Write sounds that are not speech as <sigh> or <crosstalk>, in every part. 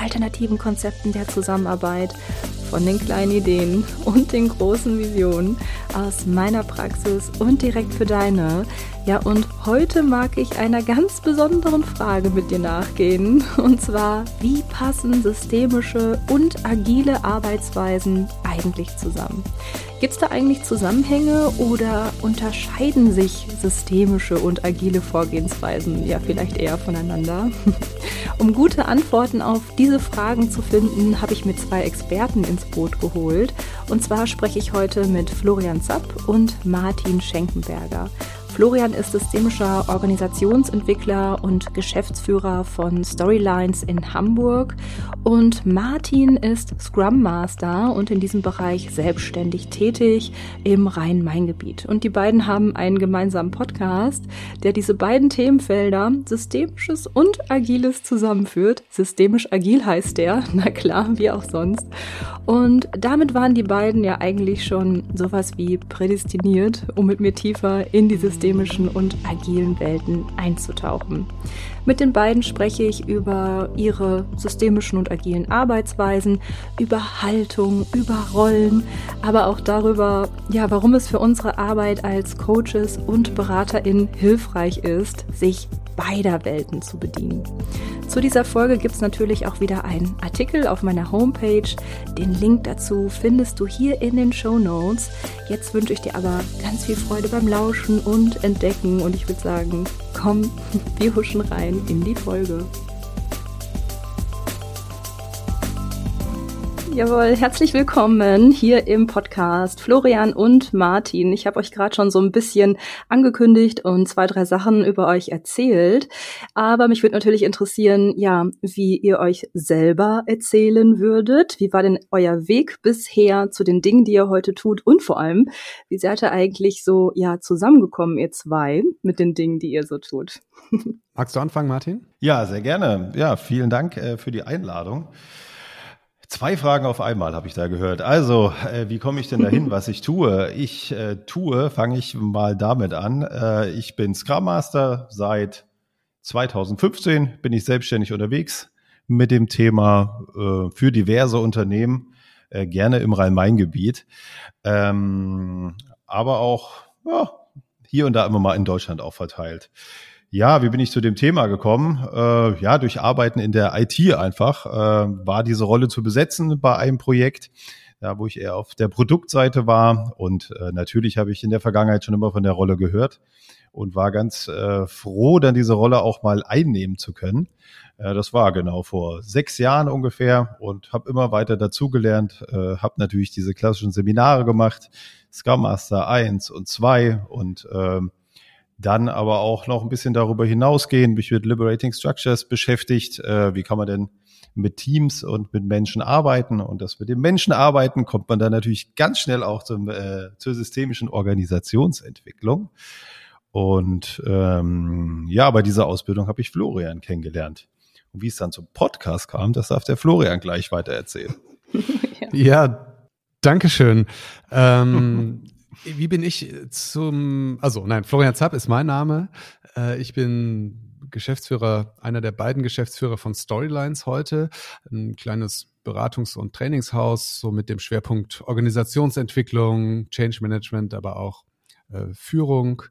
alternativen Konzepten der Zusammenarbeit, von den kleinen Ideen und den großen Visionen aus meiner Praxis und direkt für deine. Ja, und heute mag ich einer ganz besonderen Frage mit dir nachgehen. Und zwar, wie passen systemische und agile Arbeitsweisen eigentlich zusammen? Gibt es da eigentlich Zusammenhänge oder unterscheiden sich systemische und agile Vorgehensweisen ja vielleicht eher voneinander? <laughs> um gute Antworten auf diese Fragen zu finden, habe ich mir zwei Experten ins Boot geholt. Und zwar spreche ich heute mit Florian Zapp und Martin Schenkenberger. Florian ist systemischer Organisationsentwickler und Geschäftsführer von Storylines in Hamburg und Martin ist Scrum Master und in diesem Bereich selbstständig tätig im Rhein-Main-Gebiet. Und die beiden haben einen gemeinsamen Podcast, der diese beiden Themenfelder Systemisches und Agiles zusammenführt. Systemisch agil heißt der, <laughs> na klar, wie auch sonst. Und damit waren die beiden ja eigentlich schon sowas wie prädestiniert, um mit mir tiefer in die systemischen und agilen Welten einzutauchen. Mit den beiden spreche ich über ihre systemischen und agilen Arbeitsweisen, über Haltung, über Rollen, aber auch darüber, ja, warum es für unsere Arbeit als Coaches und BeraterInnen hilfreich ist, sich beider Welten zu bedienen. Zu dieser Folge gibt es natürlich auch wieder einen Artikel auf meiner Homepage. Den Link dazu findest du hier in den Show Notes. Jetzt wünsche ich dir aber ganz viel Freude beim Lauschen und Entdecken und ich würde sagen, komm, <laughs> wir huschen rein in die Folge. Jawohl, herzlich willkommen hier im Podcast Florian und Martin. Ich habe euch gerade schon so ein bisschen angekündigt und zwei, drei Sachen über euch erzählt. Aber mich würde natürlich interessieren, ja, wie ihr euch selber erzählen würdet. Wie war denn euer Weg bisher zu den Dingen, die ihr heute tut? Und vor allem, wie seid ihr eigentlich so, ja, zusammengekommen, ihr zwei, mit den Dingen, die ihr so tut? <laughs> Magst du anfangen, Martin? Ja, sehr gerne. Ja, vielen Dank äh, für die Einladung. Zwei Fragen auf einmal habe ich da gehört. Also, äh, wie komme ich denn dahin, <laughs> was ich tue? Ich äh, tue, fange ich mal damit an. Äh, ich bin Scrum Master seit 2015, bin ich selbstständig unterwegs mit dem Thema äh, für diverse Unternehmen, äh, gerne im Rhein-Main-Gebiet, ähm, aber auch ja, hier und da immer mal in Deutschland auch verteilt. Ja, wie bin ich zu dem Thema gekommen? Äh, ja, durch Arbeiten in der IT einfach äh, war diese Rolle zu besetzen bei einem Projekt, ja, wo ich eher auf der Produktseite war. Und äh, natürlich habe ich in der Vergangenheit schon immer von der Rolle gehört und war ganz äh, froh, dann diese Rolle auch mal einnehmen zu können. Äh, das war genau vor sechs Jahren ungefähr und habe immer weiter dazugelernt, äh, habe natürlich diese klassischen Seminare gemacht, Scrum Master 1 und 2 und ähm, dann aber auch noch ein bisschen darüber hinausgehen, mich mit Liberating Structures beschäftigt. Äh, wie kann man denn mit Teams und mit Menschen arbeiten? Und das mit dem Menschen arbeiten kommt man dann natürlich ganz schnell auch zum, äh, zur systemischen Organisationsentwicklung. Und ähm, ja, bei dieser Ausbildung habe ich Florian kennengelernt. Und wie es dann zum Podcast kam, das darf der Florian gleich weiter erzählen. <laughs> ja. ja, Dankeschön. Ähm, <laughs> wie bin ich zum, also nein, Florian Zapp ist mein Name. Äh, ich bin Geschäftsführer, einer der beiden Geschäftsführer von Storylines heute, ein kleines Beratungs- und Trainingshaus, so mit dem Schwerpunkt Organisationsentwicklung, Change Management, aber auch Führung.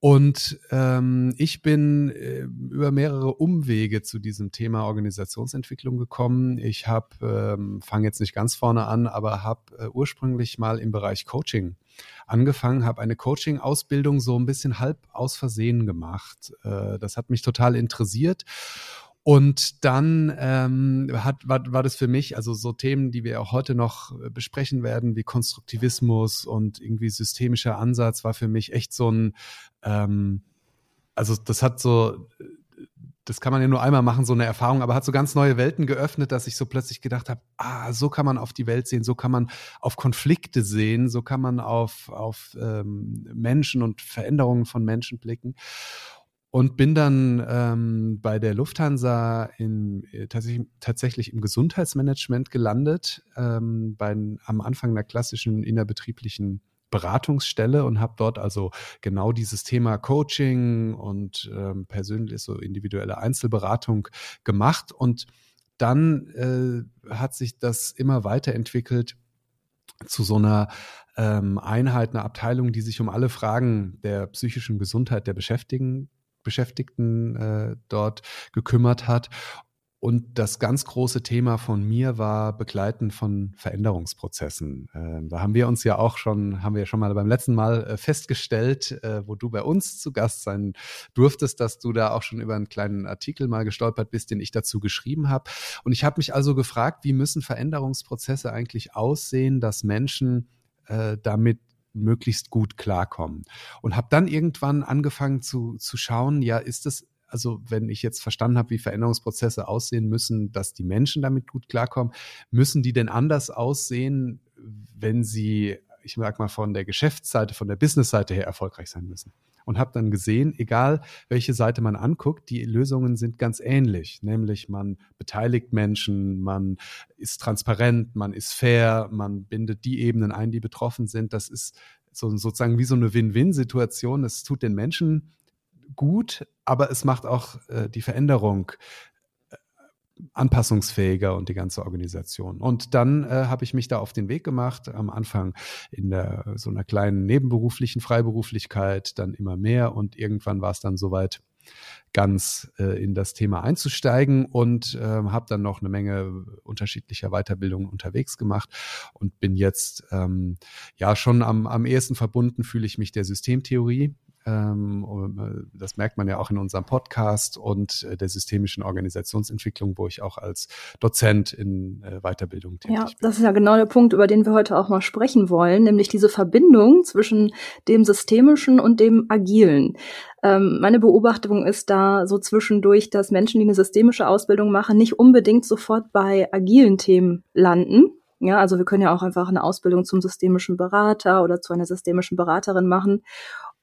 Und ähm, ich bin äh, über mehrere Umwege zu diesem Thema Organisationsentwicklung gekommen. Ich habe, ähm, fange jetzt nicht ganz vorne an, aber habe äh, ursprünglich mal im Bereich Coaching angefangen, habe eine Coaching-Ausbildung so ein bisschen halb aus Versehen gemacht. Äh, das hat mich total interessiert. Und dann ähm, hat, war, war das für mich, also so Themen, die wir auch heute noch besprechen werden, wie Konstruktivismus und irgendwie systemischer Ansatz, war für mich echt so ein, ähm, also das hat so das kann man ja nur einmal machen, so eine Erfahrung, aber hat so ganz neue Welten geöffnet, dass ich so plötzlich gedacht habe, ah, so kann man auf die Welt sehen, so kann man auf Konflikte sehen, so kann man auf, auf ähm, Menschen und Veränderungen von Menschen blicken. Und bin dann ähm, bei der Lufthansa in, äh, tatsächlich, tatsächlich im Gesundheitsmanagement gelandet, ähm, bei, am Anfang einer klassischen innerbetrieblichen Beratungsstelle und habe dort also genau dieses Thema Coaching und ähm, persönlich so individuelle Einzelberatung gemacht. Und dann äh, hat sich das immer weiterentwickelt zu so einer ähm, Einheit, einer Abteilung, die sich um alle Fragen der psychischen Gesundheit der Beschäftigten Beschäftigten äh, dort gekümmert hat. Und das ganz große Thema von mir war Begleiten von Veränderungsprozessen. Äh, da haben wir uns ja auch schon, haben wir schon mal beim letzten Mal äh, festgestellt, äh, wo du bei uns zu Gast sein durftest, dass du da auch schon über einen kleinen Artikel mal gestolpert bist, den ich dazu geschrieben habe. Und ich habe mich also gefragt, wie müssen Veränderungsprozesse eigentlich aussehen, dass Menschen äh, damit möglichst gut klarkommen. Und habe dann irgendwann angefangen zu, zu schauen, ja, ist es also wenn ich jetzt verstanden habe, wie Veränderungsprozesse aussehen müssen, dass die Menschen damit gut klarkommen, müssen die denn anders aussehen, wenn sie, ich sag mal, von der Geschäftsseite, von der Businessseite her erfolgreich sein müssen? Und habe dann gesehen, egal welche Seite man anguckt, die Lösungen sind ganz ähnlich. Nämlich man beteiligt Menschen, man ist transparent, man ist fair, man bindet die Ebenen ein, die betroffen sind. Das ist so, sozusagen wie so eine Win-Win-Situation. Es tut den Menschen gut, aber es macht auch äh, die Veränderung anpassungsfähiger und die ganze Organisation. Und dann äh, habe ich mich da auf den Weg gemacht, am Anfang in der, so einer kleinen nebenberuflichen Freiberuflichkeit, dann immer mehr und irgendwann war es dann soweit, ganz äh, in das Thema einzusteigen und äh, habe dann noch eine Menge unterschiedlicher Weiterbildungen unterwegs gemacht und bin jetzt ähm, ja schon am, am ehesten verbunden, fühle ich mich der Systemtheorie das merkt man ja auch in unserem Podcast und äh, der systemischen Organisationsentwicklung, wo ich auch als Dozent in äh, Weiterbildung tätig ja, bin. Ja, das ist ja genau der Punkt, über den wir heute auch mal sprechen wollen, nämlich diese Verbindung zwischen dem systemischen und dem agilen. Ähm, meine Beobachtung ist da so zwischendurch, dass Menschen, die eine systemische Ausbildung machen, nicht unbedingt sofort bei agilen Themen landen, ja, also wir können ja auch einfach eine Ausbildung zum systemischen Berater oder zu einer systemischen Beraterin machen.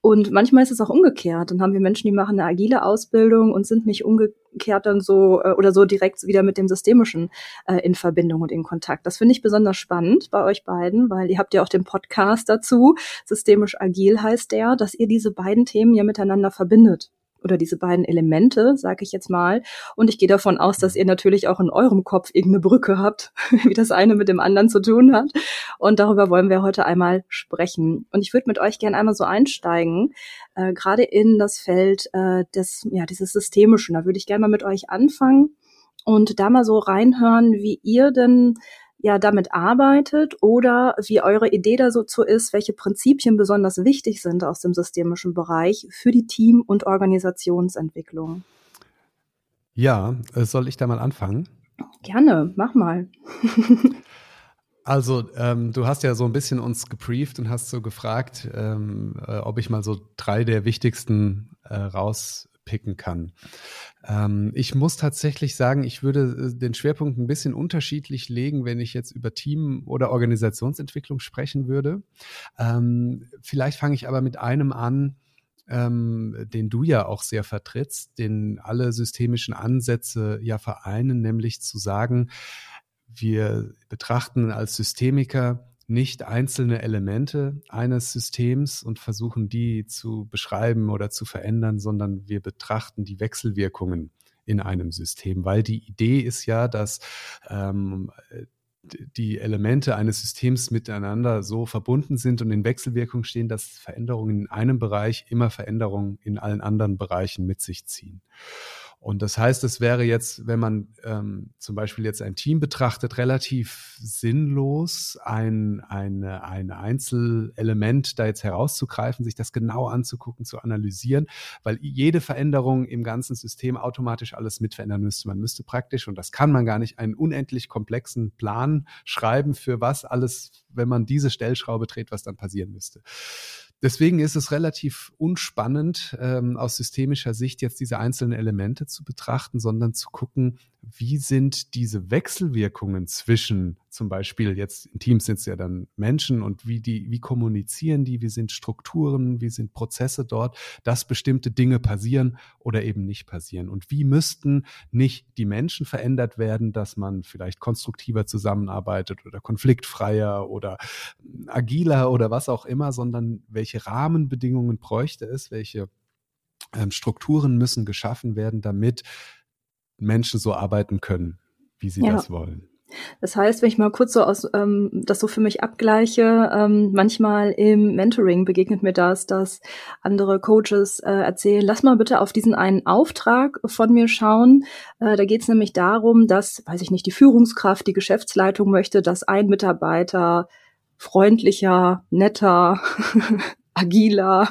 Und manchmal ist es auch umgekehrt. Dann haben wir Menschen, die machen eine agile Ausbildung und sind nicht umgekehrt dann so äh, oder so direkt wieder mit dem Systemischen äh, in Verbindung und in Kontakt. Das finde ich besonders spannend bei euch beiden, weil ihr habt ja auch den Podcast dazu. Systemisch agil heißt der, dass ihr diese beiden Themen ja miteinander verbindet oder diese beiden Elemente, sage ich jetzt mal. Und ich gehe davon aus, dass ihr natürlich auch in eurem Kopf irgendeine Brücke habt, <laughs> wie das eine mit dem anderen zu tun hat. Und darüber wollen wir heute einmal sprechen. Und ich würde mit euch gerne einmal so einsteigen, äh, gerade in das Feld äh, des, ja, dieses Systemischen. Da würde ich gerne mal mit euch anfangen und da mal so reinhören, wie ihr denn ja damit arbeitet oder wie eure Idee da so zu ist, welche Prinzipien besonders wichtig sind aus dem systemischen Bereich für die Team- und Organisationsentwicklung. Ja, äh, soll ich da mal anfangen? Gerne, mach mal. <laughs> Also, ähm, du hast ja so ein bisschen uns gebrieft und hast so gefragt, ähm, äh, ob ich mal so drei der wichtigsten äh, raus picken kann. Ähm, ich muss tatsächlich sagen, ich würde äh, den Schwerpunkt ein bisschen unterschiedlich legen, wenn ich jetzt über Team- oder Organisationsentwicklung sprechen würde. Ähm, vielleicht fange ich aber mit einem an, ähm, den du ja auch sehr vertrittst, den alle systemischen Ansätze ja vereinen, nämlich zu sagen, wir betrachten als Systemiker nicht einzelne Elemente eines Systems und versuchen die zu beschreiben oder zu verändern, sondern wir betrachten die Wechselwirkungen in einem System, weil die Idee ist ja, dass ähm, die Elemente eines Systems miteinander so verbunden sind und in Wechselwirkung stehen, dass Veränderungen in einem Bereich immer Veränderungen in allen anderen Bereichen mit sich ziehen. Und das heißt, es wäre jetzt, wenn man ähm, zum Beispiel jetzt ein Team betrachtet, relativ sinnlos, ein, ein, ein Einzelelement da jetzt herauszugreifen, sich das genau anzugucken, zu analysieren, weil jede Veränderung im ganzen System automatisch alles mitverändern müsste. Man müsste praktisch, und das kann man gar nicht, einen unendlich komplexen Plan schreiben, für was alles, wenn man diese Stellschraube dreht, was dann passieren müsste. Deswegen ist es relativ unspannend, ähm, aus systemischer Sicht jetzt diese einzelnen Elemente zu betrachten, sondern zu gucken, wie sind diese Wechselwirkungen zwischen zum Beispiel jetzt in Teams sind es ja dann Menschen und wie die, wie kommunizieren die, wie sind Strukturen, wie sind Prozesse dort, dass bestimmte Dinge passieren oder eben nicht passieren. Und wie müssten nicht die Menschen verändert werden, dass man vielleicht konstruktiver zusammenarbeitet oder konfliktfreier oder agiler oder was auch immer, sondern welche Rahmenbedingungen bräuchte es, welche ähm, Strukturen müssen geschaffen werden, damit Menschen so arbeiten können, wie sie ja. das wollen. Das heißt, wenn ich mal kurz so aus ähm, das so für mich abgleiche, ähm, manchmal im Mentoring begegnet mir das, dass andere Coaches äh, erzählen, lass mal bitte auf diesen einen Auftrag von mir schauen. Äh, da geht es nämlich darum, dass, weiß ich nicht, die Führungskraft, die Geschäftsleitung möchte, dass ein Mitarbeiter freundlicher, netter, <laughs> agiler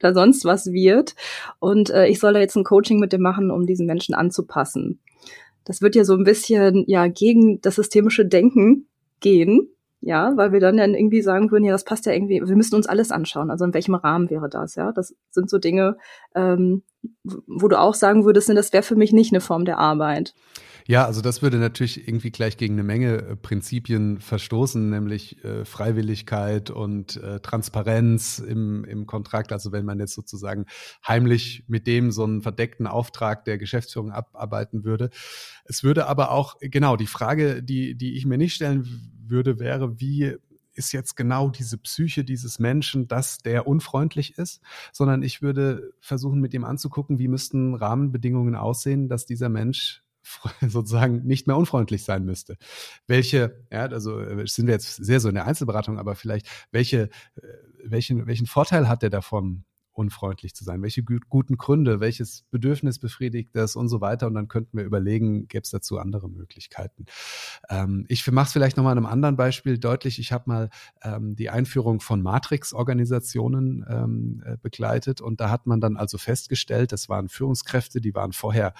oder sonst was wird. Und äh, ich soll da jetzt ein Coaching mit dem machen, um diesen Menschen anzupassen. Das wird ja so ein bisschen ja gegen das systemische Denken gehen, ja, weil wir dann ja irgendwie sagen würden, ja, das passt ja irgendwie, wir müssen uns alles anschauen. Also in welchem Rahmen wäre das, ja? Das sind so Dinge, ähm, wo du auch sagen würdest, das wäre für mich nicht eine Form der Arbeit. Ja, also das würde natürlich irgendwie gleich gegen eine Menge äh, Prinzipien verstoßen, nämlich äh, Freiwilligkeit und äh, Transparenz im, im Kontrakt. Also wenn man jetzt sozusagen heimlich mit dem so einen verdeckten Auftrag der Geschäftsführung abarbeiten würde. Es würde aber auch, genau, die Frage, die, die ich mir nicht stellen würde, wäre, wie ist jetzt genau diese Psyche dieses Menschen, dass der unfreundlich ist, sondern ich würde versuchen, mit ihm anzugucken, wie müssten Rahmenbedingungen aussehen, dass dieser Mensch <laughs> sozusagen nicht mehr unfreundlich sein müsste. Welche, ja, also äh, sind wir jetzt sehr so in der Einzelberatung, aber vielleicht welche, äh, welchen, welchen Vorteil hat der davon, unfreundlich zu sein? Welche guten Gründe, welches Bedürfnis befriedigt das und so weiter? Und dann könnten wir überlegen, gäbe es dazu andere Möglichkeiten. Ähm, ich mache es vielleicht nochmal an einem anderen Beispiel deutlich. Ich habe mal ähm, die Einführung von Matrix-Organisationen ähm, äh, begleitet und da hat man dann also festgestellt, das waren Führungskräfte, die waren vorher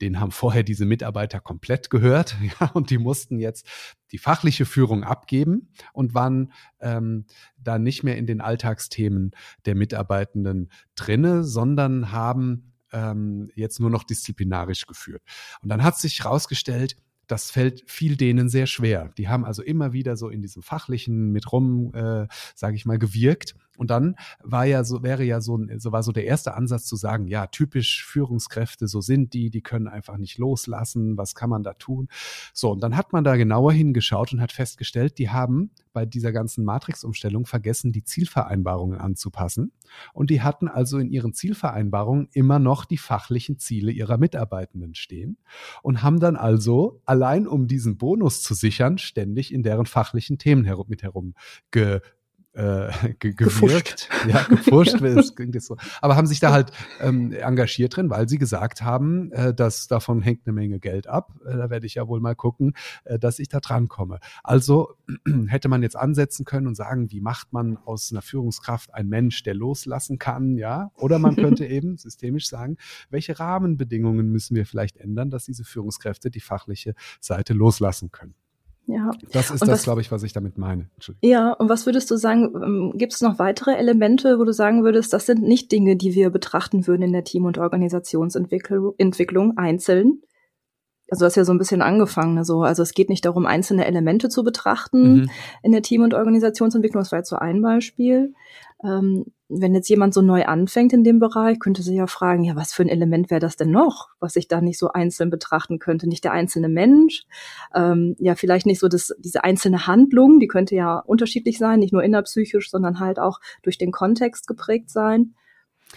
den haben vorher diese Mitarbeiter komplett gehört, <laughs> ja, und die mussten jetzt die fachliche Führung abgeben und waren ähm, da nicht mehr in den Alltagsthemen der Mitarbeitenden drinne, sondern haben ähm, jetzt nur noch disziplinarisch geführt. Und dann hat sich herausgestellt, das fällt viel denen sehr schwer. Die haben also immer wieder so in diesem Fachlichen mit rum, äh, sage ich mal, gewirkt und dann war ja so, wäre ja so, so war so der erste Ansatz zu sagen, ja, typisch Führungskräfte, so sind die, die können einfach nicht loslassen, was kann man da tun? So, und dann hat man da genauer hingeschaut und hat festgestellt, die haben bei dieser ganzen Matrix-Umstellung vergessen, die Zielvereinbarungen anzupassen. Und die hatten also in ihren Zielvereinbarungen immer noch die fachlichen Ziele ihrer Mitarbeitenden stehen und haben dann also allein um diesen Bonus zu sichern, ständig in deren fachlichen Themen herum, mit herum ge äh, <laughs> ge gewirkt. <laughs> Ja, gefuscht, ja. das klingt jetzt so. Aber haben sich da <laughs> halt ähm, engagiert drin, weil sie gesagt haben, äh, dass davon hängt eine Menge Geld ab. Äh, da werde ich ja wohl mal gucken, äh, dass ich da dran komme. Also <clears throat> hätte man jetzt ansetzen können und sagen, wie macht man aus einer Führungskraft ein Mensch, der loslassen kann, ja? Oder man könnte eben systemisch sagen, welche Rahmenbedingungen müssen wir vielleicht ändern, dass diese Führungskräfte die fachliche Seite loslassen können. Ja. Das ist und das, glaube ich, was ich damit meine. Ja, und was würdest du sagen, ähm, gibt es noch weitere Elemente, wo du sagen würdest, das sind nicht Dinge, die wir betrachten würden in der Team- und Organisationsentwicklung einzeln? Also das ist ja so ein bisschen angefangen. Also, also es geht nicht darum, einzelne Elemente zu betrachten mhm. in der Team- und Organisationsentwicklung. Das war jetzt so ein Beispiel. Ähm, wenn jetzt jemand so neu anfängt in dem Bereich, könnte sich ja fragen, ja, was für ein Element wäre das denn noch, was ich da nicht so einzeln betrachten könnte? Nicht der einzelne Mensch, ähm, ja, vielleicht nicht so das, diese einzelne Handlung, die könnte ja unterschiedlich sein, nicht nur innerpsychisch, sondern halt auch durch den Kontext geprägt sein.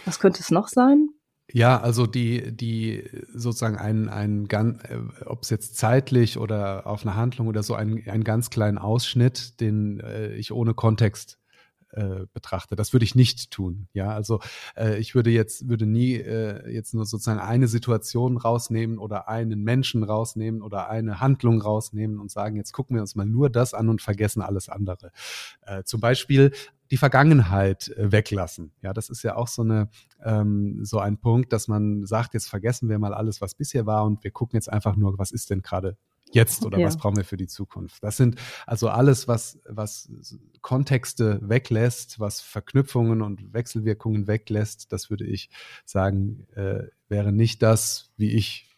Was könnte es noch sein? Ja, also die, die sozusagen ein, ein ganz, äh, ob es jetzt zeitlich oder auf eine Handlung oder so, ein, einen ganz kleinen Ausschnitt, den äh, ich ohne Kontext äh, betrachte. Das würde ich nicht tun. Ja, also äh, ich würde jetzt würde nie äh, jetzt nur sozusagen eine Situation rausnehmen oder einen Menschen rausnehmen oder eine Handlung rausnehmen und sagen, jetzt gucken wir uns mal nur das an und vergessen alles andere. Äh, zum Beispiel die Vergangenheit äh, weglassen. Ja, das ist ja auch so eine ähm, so ein Punkt, dass man sagt, jetzt vergessen wir mal alles, was bisher war und wir gucken jetzt einfach nur, was ist denn gerade jetzt oder ja. was brauchen wir für die Zukunft. Das sind also alles, was, was Kontexte weglässt, was Verknüpfungen und Wechselwirkungen weglässt, das würde ich sagen, äh, wäre nicht das, wie ich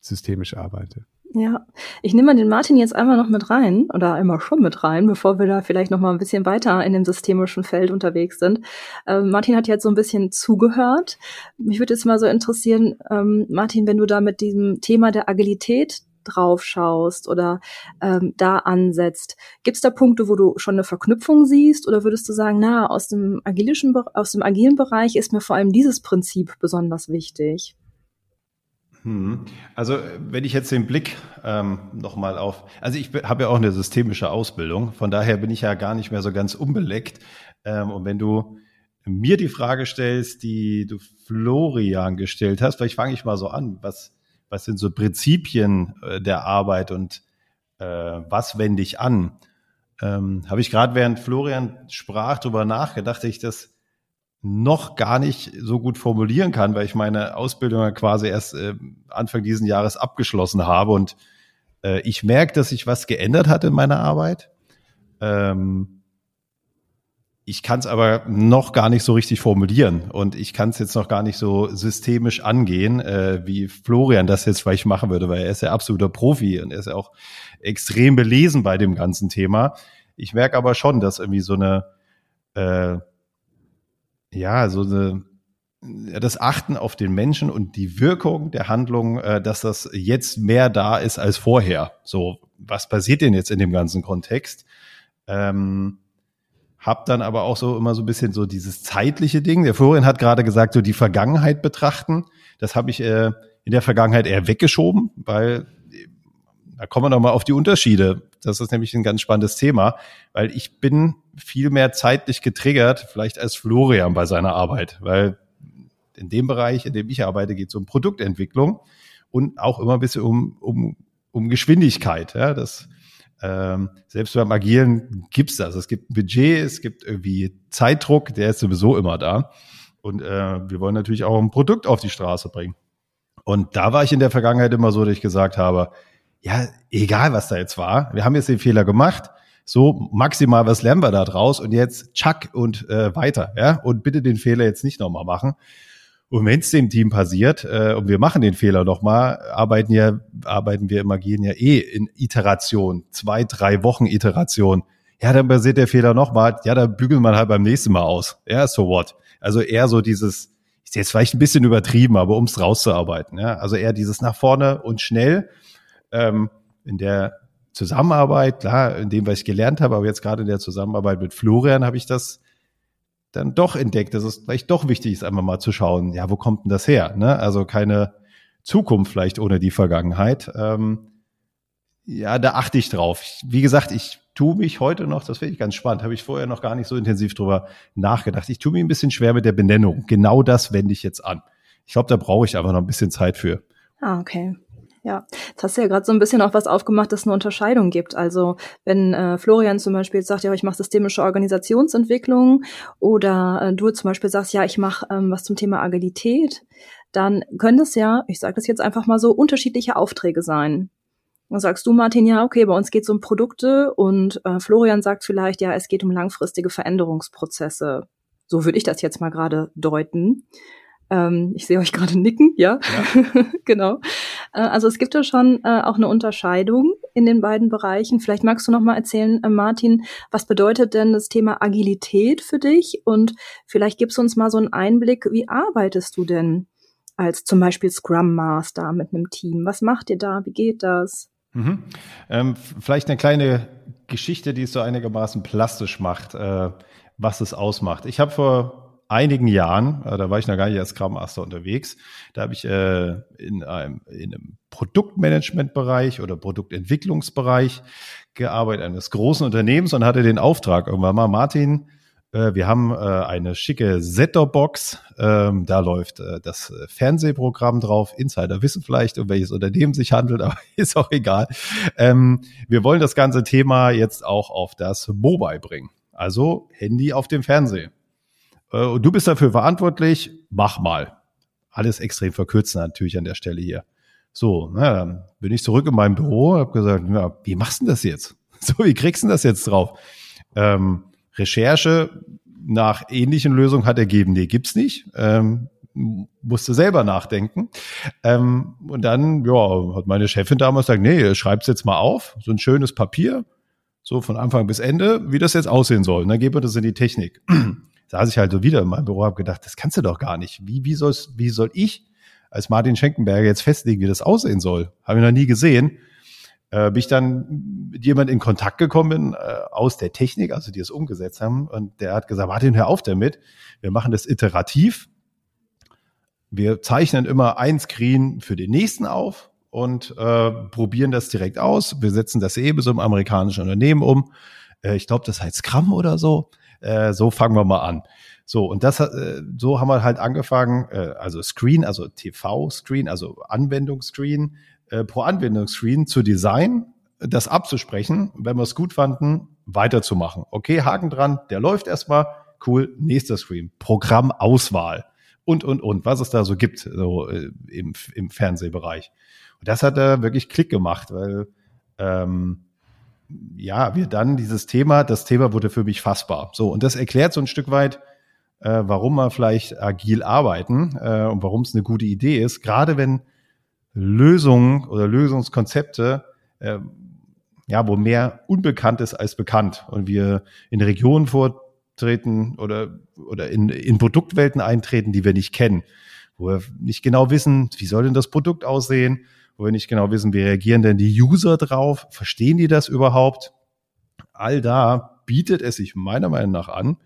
systemisch arbeite. Ja, ich nehme mal den Martin jetzt einmal noch mit rein oder einmal schon mit rein, bevor wir da vielleicht noch mal ein bisschen weiter in dem systemischen Feld unterwegs sind. Ähm, Martin hat jetzt so ein bisschen zugehört. Mich würde jetzt mal so interessieren, ähm, Martin, wenn du da mit diesem Thema der Agilität drauf schaust oder ähm, da ansetzt, gibt es da Punkte, wo du schon eine Verknüpfung siehst oder würdest du sagen, na, aus dem agilischen, aus dem agilen Bereich ist mir vor allem dieses Prinzip besonders wichtig? Hm. Also wenn ich jetzt den Blick ähm, nochmal auf, also ich habe ja auch eine systemische Ausbildung, von daher bin ich ja gar nicht mehr so ganz unbeleckt. Ähm, und wenn du mir die Frage stellst, die du Florian gestellt hast, vielleicht fange ich mal so an, was, was sind so Prinzipien äh, der Arbeit und äh, was wende ich an? Ähm, habe ich gerade während Florian sprach darüber nachgedacht, dass ich das noch gar nicht so gut formulieren kann, weil ich meine Ausbildung ja quasi erst äh, Anfang diesen Jahres abgeschlossen habe und äh, ich merke, dass sich was geändert hat in meiner Arbeit. Ähm, ich kann es aber noch gar nicht so richtig formulieren und ich kann es jetzt noch gar nicht so systemisch angehen, äh, wie Florian das jetzt vielleicht machen würde, weil er ist ja absoluter Profi und er ist ja auch extrem belesen bei dem ganzen Thema. Ich merke aber schon, dass irgendwie so eine äh, ja, so eine, das Achten auf den Menschen und die Wirkung der Handlung, äh, dass das jetzt mehr da ist als vorher. So, was passiert denn jetzt in dem ganzen Kontext? Ähm, hab dann aber auch so immer so ein bisschen so dieses zeitliche Ding. Der Florian hat gerade gesagt, so die Vergangenheit betrachten. Das habe ich äh, in der Vergangenheit eher weggeschoben, weil da kommen wir nochmal auf die Unterschiede. Das ist nämlich ein ganz spannendes Thema, weil ich bin viel mehr zeitlich getriggert, vielleicht als Florian bei seiner Arbeit, weil in dem Bereich, in dem ich arbeite, geht es um Produktentwicklung und auch immer ein bisschen um, um, um Geschwindigkeit. Ja, das, ähm, selbst beim Agieren gibt's das. Es gibt ein Budget, es gibt irgendwie Zeitdruck, der ist sowieso immer da. Und äh, wir wollen natürlich auch ein Produkt auf die Straße bringen. Und da war ich in der Vergangenheit immer so, dass ich gesagt habe, ja, egal was da jetzt war, wir haben jetzt den Fehler gemacht, so maximal was lernen wir da draus und jetzt tschack und äh, weiter, ja, und bitte den Fehler jetzt nicht nochmal machen. Und wenn es dem Team passiert äh, und wir machen den Fehler nochmal, arbeiten ja, arbeiten wir im Agieren ja eh in Iteration, zwei, drei Wochen Iteration. Ja, dann passiert der Fehler nochmal, ja, da bügelt man halt beim nächsten Mal aus. Ja, so what? Also eher so dieses, ist jetzt vielleicht ein bisschen übertrieben, aber ums rauszuarbeiten. Ja, also eher dieses nach vorne und schnell ähm, in der Zusammenarbeit, klar, in dem, was ich gelernt habe, aber jetzt gerade in der Zusammenarbeit mit Florian habe ich das dann doch entdeckt, dass es vielleicht doch wichtig ist, einmal mal zu schauen, ja, wo kommt denn das her? Ne? Also keine Zukunft vielleicht ohne die Vergangenheit. Ähm, ja, da achte ich drauf. Wie gesagt, ich tue mich heute noch, das finde ich ganz spannend, habe ich vorher noch gar nicht so intensiv drüber nachgedacht. Ich tue mich ein bisschen schwer mit der Benennung. Genau das wende ich jetzt an. Ich glaube, da brauche ich einfach noch ein bisschen Zeit für. Ah, okay. Ja, jetzt hast du ja gerade so ein bisschen auch was aufgemacht, dass es eine Unterscheidung gibt. Also wenn äh, Florian zum Beispiel sagt, ja, ich mache systemische Organisationsentwicklung oder äh, du zum Beispiel sagst, ja, ich mache ähm, was zum Thema Agilität, dann können das ja, ich sage das jetzt einfach mal so, unterschiedliche Aufträge sein. Dann sagst du, Martin, ja, okay, bei uns geht es um Produkte und äh, Florian sagt vielleicht, ja, es geht um langfristige Veränderungsprozesse. So würde ich das jetzt mal gerade deuten. Ähm, ich sehe euch gerade nicken, ja, ja. <laughs> genau. Äh, also es gibt ja schon äh, auch eine Unterscheidung in den beiden Bereichen. Vielleicht magst du noch mal erzählen, äh, Martin, was bedeutet denn das Thema Agilität für dich? Und vielleicht gibst du uns mal so einen Einblick, wie arbeitest du denn als zum Beispiel Scrum Master mit einem Team? Was macht ihr da? Wie geht das? Mhm. Ähm, vielleicht eine kleine Geschichte, die es so einigermaßen plastisch macht, äh, was es ausmacht. Ich habe vor einigen Jahren, äh, da war ich noch gar nicht als Scrum Master unterwegs, da habe ich äh, in, einem, in einem Produktmanagement-Bereich oder Produktentwicklungsbereich gearbeitet eines großen Unternehmens und hatte den Auftrag irgendwann mal, Martin, äh, wir haben äh, eine schicke Set-Top-Box, ähm, da läuft äh, das Fernsehprogramm drauf. Insider wissen vielleicht, um welches Unternehmen sich handelt, <laughs> aber ist auch egal. Ähm, wir wollen das ganze Thema jetzt auch auf das Mobile bringen. Also Handy auf dem Fernseher. Äh, und du bist dafür verantwortlich, mach mal. Alles extrem verkürzen natürlich an der Stelle hier. So, na, dann bin ich zurück in mein Büro, habe gesagt, ja, wie machst du das jetzt? <laughs> So, wie kriegst du das jetzt drauf? Ähm, Recherche nach ähnlichen Lösungen hat ergeben, nee, gibt's nicht. Ähm, musste selber nachdenken. Ähm, und dann, ja, hat meine Chefin damals gesagt, nee, schreib's jetzt mal auf, so ein schönes Papier, so von Anfang bis Ende, wie das jetzt aussehen soll. Und dann geben wir das in die Technik. <clears throat> saß ich halt so wieder in meinem Büro, habe gedacht, das kannst du doch gar nicht. Wie, wie, soll's, wie soll ich als Martin Schenkenberger jetzt festlegen, wie das aussehen soll? Habe ich noch nie gesehen. Äh, bin ich dann mit jemand in Kontakt gekommen äh, aus der Technik, also die es umgesetzt haben. Und der hat gesagt, Martin, hör auf damit. Wir machen das iterativ. Wir zeichnen immer ein Screen für den nächsten auf und äh, probieren das direkt aus. Wir setzen das eben so im amerikanischen Unternehmen um. Äh, ich glaube, das heißt Scrum oder so. Äh, so fangen wir mal an. So, und das äh, so haben wir halt angefangen, äh, also Screen, also TV-Screen, also Anwendungsscreen, äh, pro Anwendungsscreen zu designen, das abzusprechen, wenn wir es gut fanden, weiterzumachen. Okay, Haken dran, der läuft erstmal, cool, nächster Screen, Programmauswahl und, und, und, was es da so gibt, so äh, im, im Fernsehbereich. Und das hat da wirklich Klick gemacht, weil ähm, ja, wir dann dieses Thema, das Thema wurde für mich fassbar. So, und das erklärt so ein Stück weit, äh, warum wir vielleicht agil arbeiten äh, und warum es eine gute Idee ist, gerade wenn Lösungen oder Lösungskonzepte, äh, ja, wo mehr unbekannt ist als bekannt und wir in Regionen vortreten oder, oder in, in Produktwelten eintreten, die wir nicht kennen, wo wir nicht genau wissen, wie soll denn das Produkt aussehen, wo wir nicht genau wissen, wie reagieren denn die User drauf, verstehen die das überhaupt? All da bietet es sich meiner Meinung nach an,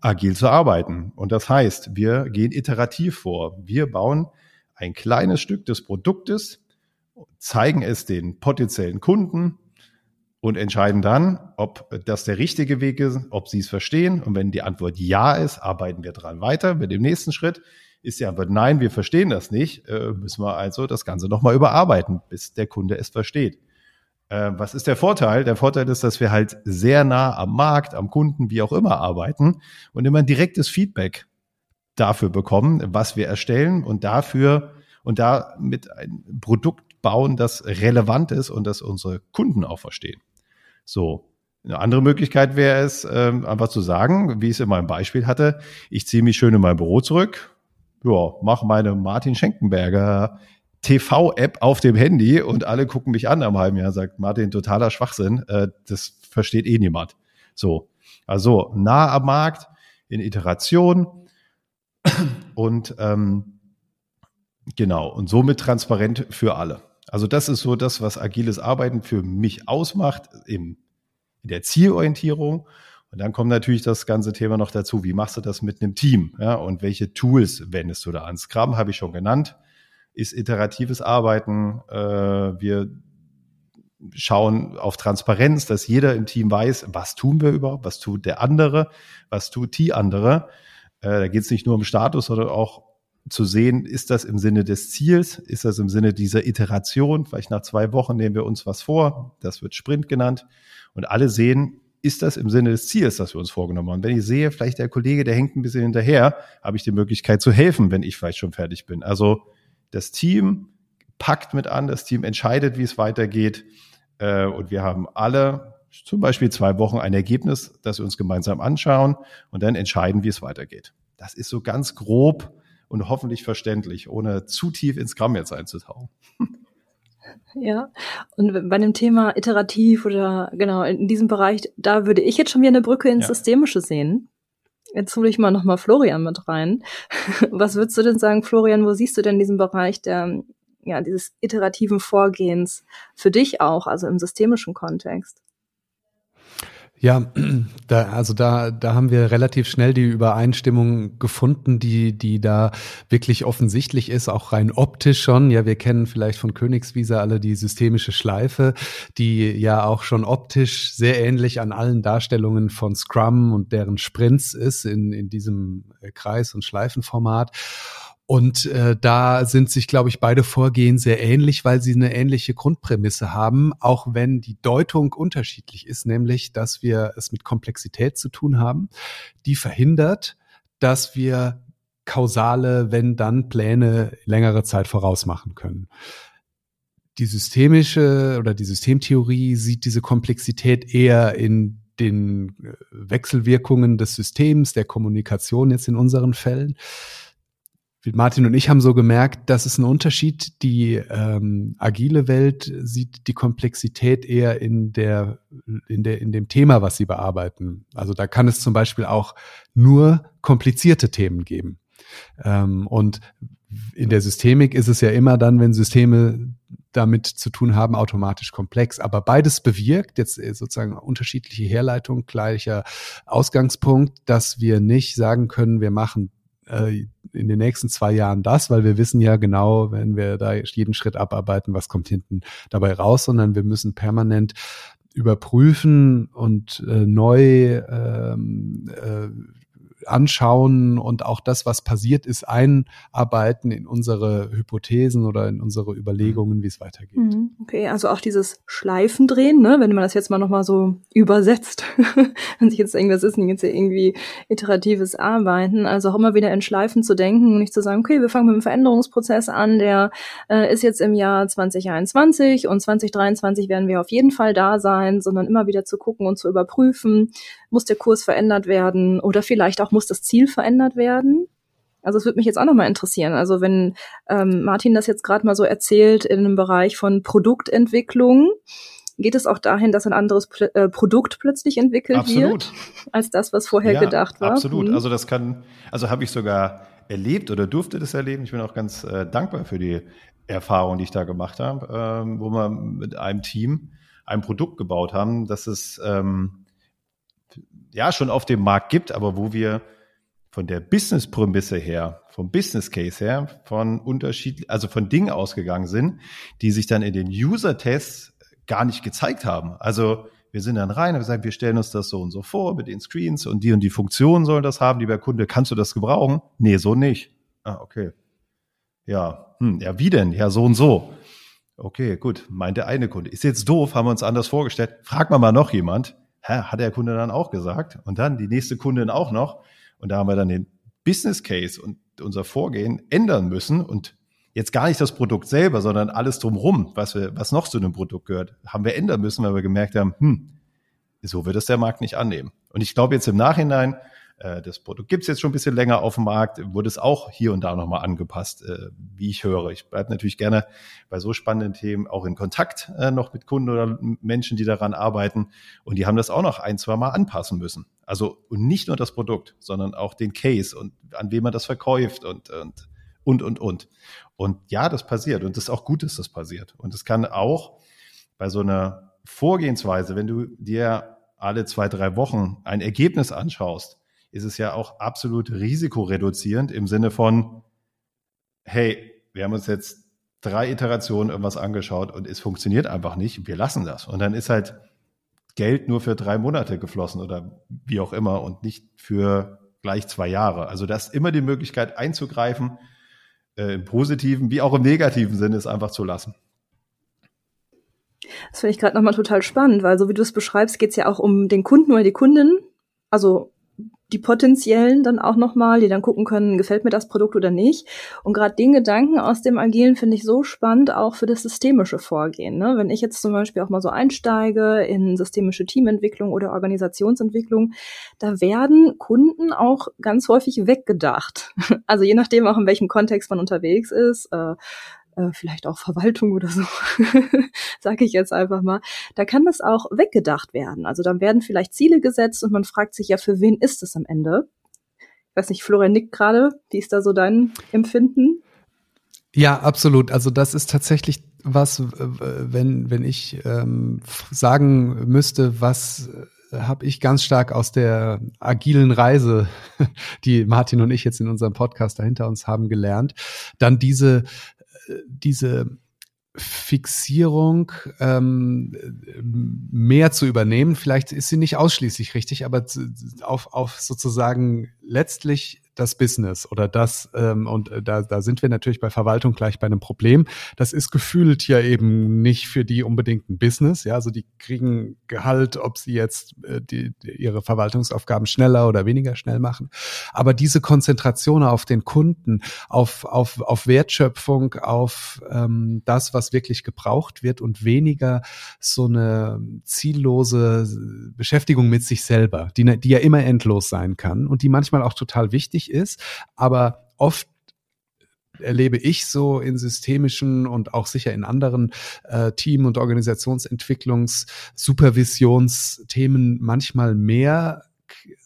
agil zu arbeiten. Und das heißt, wir gehen iterativ vor. Wir bauen ein kleines Stück des Produktes, zeigen es den potenziellen Kunden und entscheiden dann, ob das der richtige Weg ist, ob sie es verstehen. Und wenn die Antwort ja ist, arbeiten wir dran weiter mit dem nächsten Schritt. Ist die Antwort nein, wir verstehen das nicht, äh, müssen wir also das Ganze nochmal überarbeiten, bis der Kunde es versteht. Äh, was ist der Vorteil? Der Vorteil ist, dass wir halt sehr nah am Markt, am Kunden, wie auch immer arbeiten und immer ein direktes Feedback dafür bekommen, was wir erstellen und dafür und da mit ein Produkt bauen, das relevant ist und das unsere Kunden auch verstehen. So, eine andere Möglichkeit wäre es, ähm, einfach zu sagen, wie ich es in meinem Beispiel hatte, ich ziehe mich schön in mein Büro zurück, ja, mache meine Martin Schenkenberger TV-App auf dem Handy und alle gucken mich an am halben Jahr, sagt Martin, totaler Schwachsinn, äh, das versteht eh niemand. So, also nah am Markt, in Iteration <coughs> und ähm, genau, und somit transparent für alle. Also das ist so das, was agiles Arbeiten für mich ausmacht im, in der Zielorientierung und dann kommt natürlich das ganze Thema noch dazu. Wie machst du das mit einem Team? Ja, und welche Tools wendest du da an? Scrum habe ich schon genannt. Ist iteratives Arbeiten. Äh, wir schauen auf Transparenz, dass jeder im Team weiß, was tun wir überhaupt, was tut der andere, was tut die andere. Äh, da geht es nicht nur um Status, sondern auch zu sehen, ist das im Sinne des Ziels, ist das im Sinne dieser Iteration, vielleicht nach zwei Wochen nehmen wir uns was vor, das wird Sprint genannt und alle sehen, ist das im Sinne des Ziels, das wir uns vorgenommen haben. Wenn ich sehe, vielleicht der Kollege, der hängt ein bisschen hinterher, habe ich die Möglichkeit zu helfen, wenn ich vielleicht schon fertig bin. Also das Team packt mit an, das Team entscheidet, wie es weitergeht. Äh, und wir haben alle zum Beispiel zwei Wochen ein Ergebnis, das wir uns gemeinsam anschauen und dann entscheiden, wie es weitergeht. Das ist so ganz grob und hoffentlich verständlich, ohne zu tief ins Gramm jetzt einzutauchen. Ja, und bei dem Thema iterativ oder genau in diesem Bereich, da würde ich jetzt schon wieder eine Brücke ins ja. Systemische sehen. Jetzt hole ich mal nochmal Florian mit rein. <laughs> Was würdest du denn sagen, Florian, wo siehst du denn diesen Bereich der, ja, dieses iterativen Vorgehens für dich auch, also im systemischen Kontext? Ja, <clears throat> da, also da, da haben wir relativ schnell die Übereinstimmung gefunden, die, die da wirklich offensichtlich ist, auch rein optisch schon. Ja, wir kennen vielleicht von Königswiese alle die systemische Schleife, die ja auch schon optisch sehr ähnlich an allen Darstellungen von Scrum und deren Sprints ist in, in diesem Kreis- und Schleifenformat. Und äh, da sind sich, glaube ich, beide Vorgehen sehr ähnlich, weil sie eine ähnliche Grundprämisse haben, auch wenn die Deutung unterschiedlich ist, nämlich, dass wir es mit Komplexität zu tun haben, die verhindert, dass wir kausale, wenn dann Pläne längere Zeit vorausmachen können. die systemische oder die Systemtheorie sieht diese Komplexität eher in den äh, Wechselwirkungen des Systems, der Kommunikation jetzt in unseren Fällen. Martin und ich haben so gemerkt, das ist ein Unterschied. Die ähm, agile Welt sieht die Komplexität eher in der, in der, in dem Thema, was sie bearbeiten. Also da kann es zum Beispiel auch nur komplizierte Themen geben. Ähm, und in der Systemik ist es ja immer dann, wenn Systeme damit zu tun haben, automatisch komplex. Aber beides bewirkt, jetzt sozusagen unterschiedliche Herleitung, gleicher Ausgangspunkt, dass wir nicht sagen können, wir machen äh, in den nächsten zwei Jahren das, weil wir wissen ja genau, wenn wir da jeden Schritt abarbeiten, was kommt hinten dabei raus, sondern wir müssen permanent überprüfen und äh, neu ähm, äh, anschauen und auch das, was passiert ist, einarbeiten in unsere Hypothesen oder in unsere Überlegungen, wie es weitergeht. Mhm. Okay, also auch dieses Schleifen drehen, ne, wenn man das jetzt mal nochmal so übersetzt, <laughs> wenn sich jetzt denkt, das ist jetzt irgendwie iteratives Arbeiten, also auch immer wieder in Schleifen zu denken und nicht zu sagen, okay, wir fangen mit einem Veränderungsprozess an, der äh, ist jetzt im Jahr 2021 und 2023 werden wir auf jeden Fall da sein, sondern immer wieder zu gucken und zu überprüfen, muss der Kurs verändert werden oder vielleicht auch muss das Ziel verändert werden? Also es würde mich jetzt auch nochmal interessieren. Also wenn ähm, Martin das jetzt gerade mal so erzählt in einem Bereich von Produktentwicklung, geht es auch dahin, dass ein anderes Pl äh, Produkt plötzlich entwickelt absolut. wird als das, was vorher ja, gedacht war? Absolut. Mhm. Also das kann, also habe ich sogar erlebt oder durfte das erleben. Ich bin auch ganz äh, dankbar für die Erfahrung, die ich da gemacht habe, ähm, wo wir mit einem Team ein Produkt gebaut haben, das es ähm, ja schon auf dem Markt gibt, aber wo wir von der Business-Prämisse her, vom Business Case her, von Unterschied, also von Dingen ausgegangen sind, die sich dann in den User-Tests gar nicht gezeigt haben. Also wir sind dann rein und sagen, wir stellen uns das so und so vor mit den Screens und die und die Funktionen sollen das haben, lieber Kunde, kannst du das gebrauchen? Nee, so nicht. Ah, okay. Ja, hm, ja, wie denn? Ja, so und so. Okay, gut, meint der eine Kunde. Ist jetzt doof, haben wir uns anders vorgestellt. Frag mal mal noch jemand hä, hat der Kunde dann auch gesagt. Und dann die nächste Kundin auch noch. Und da haben wir dann den Business Case und unser Vorgehen ändern müssen und jetzt gar nicht das Produkt selber, sondern alles drumherum, was wir, was noch zu einem Produkt gehört, haben wir ändern müssen, weil wir gemerkt haben, hm, so wird es der Markt nicht annehmen. Und ich glaube jetzt im Nachhinein, äh, das Produkt gibt es jetzt schon ein bisschen länger auf dem Markt, wurde es auch hier und da nochmal angepasst, äh, wie ich höre. Ich bleibe natürlich gerne bei so spannenden Themen auch in Kontakt äh, noch mit Kunden oder Menschen, die daran arbeiten. Und die haben das auch noch ein, zwei Mal anpassen müssen. Also und nicht nur das Produkt, sondern auch den Case und an wem man das verkauft und, und, und, und, und. Und ja, das passiert. Und es ist auch gut, dass das passiert. Und es kann auch bei so einer Vorgehensweise, wenn du dir alle zwei, drei Wochen ein Ergebnis anschaust, ist es ja auch absolut risikoreduzierend im Sinne von, hey, wir haben uns jetzt drei Iterationen irgendwas angeschaut und es funktioniert einfach nicht, wir lassen das. Und dann ist halt Geld nur für drei Monate geflossen oder wie auch immer und nicht für gleich zwei Jahre. Also das ist immer die Möglichkeit einzugreifen, äh, im positiven wie auch im negativen Sinne es einfach zu lassen. Das finde ich gerade nochmal total spannend, weil so wie du es beschreibst, geht es ja auch um den Kunden oder die Kundin. Also die potenziellen dann auch nochmal, die dann gucken können, gefällt mir das Produkt oder nicht. Und gerade den Gedanken aus dem Agilen finde ich so spannend, auch für das systemische Vorgehen. Ne? Wenn ich jetzt zum Beispiel auch mal so einsteige in systemische Teamentwicklung oder Organisationsentwicklung, da werden Kunden auch ganz häufig weggedacht. <laughs> Also je nachdem auch in welchem Kontext man unterwegs ist. Äh, äh, vielleicht auch Verwaltung oder so, <laughs> sage ich jetzt einfach mal, da kann das auch weggedacht werden. Also dann werden vielleicht Ziele gesetzt und man fragt sich ja, für wen ist es am Ende? Ich weiß nicht, Florian nickt gerade. Wie ist da so dein Empfinden? Ja, absolut. Also das ist tatsächlich was, wenn, wenn ich ähm, sagen müsste, was äh, habe ich ganz stark aus der agilen Reise, <laughs> die Martin und ich jetzt in unserem Podcast dahinter uns haben gelernt, dann diese diese Fixierung ähm, mehr zu übernehmen. Vielleicht ist sie nicht ausschließlich richtig, aber auf, auf sozusagen letztlich das Business oder das, ähm, und äh, da, da sind wir natürlich bei Verwaltung gleich bei einem Problem. Das ist gefühlt ja eben nicht für die unbedingt ein Business. Ja, also die kriegen Gehalt, ob sie jetzt äh, die, ihre Verwaltungsaufgaben schneller oder weniger schnell machen. Aber diese Konzentration auf den Kunden, auf, auf, auf Wertschöpfung, auf ähm, das, was wirklich gebraucht wird und weniger so eine ziellose Beschäftigung mit sich selber, die, die ja immer endlos sein kann und die manchmal auch total wichtig ist, aber oft erlebe ich so in systemischen und auch sicher in anderen äh, Team- und Organisationsentwicklungs-, Supervisionsthemen manchmal mehr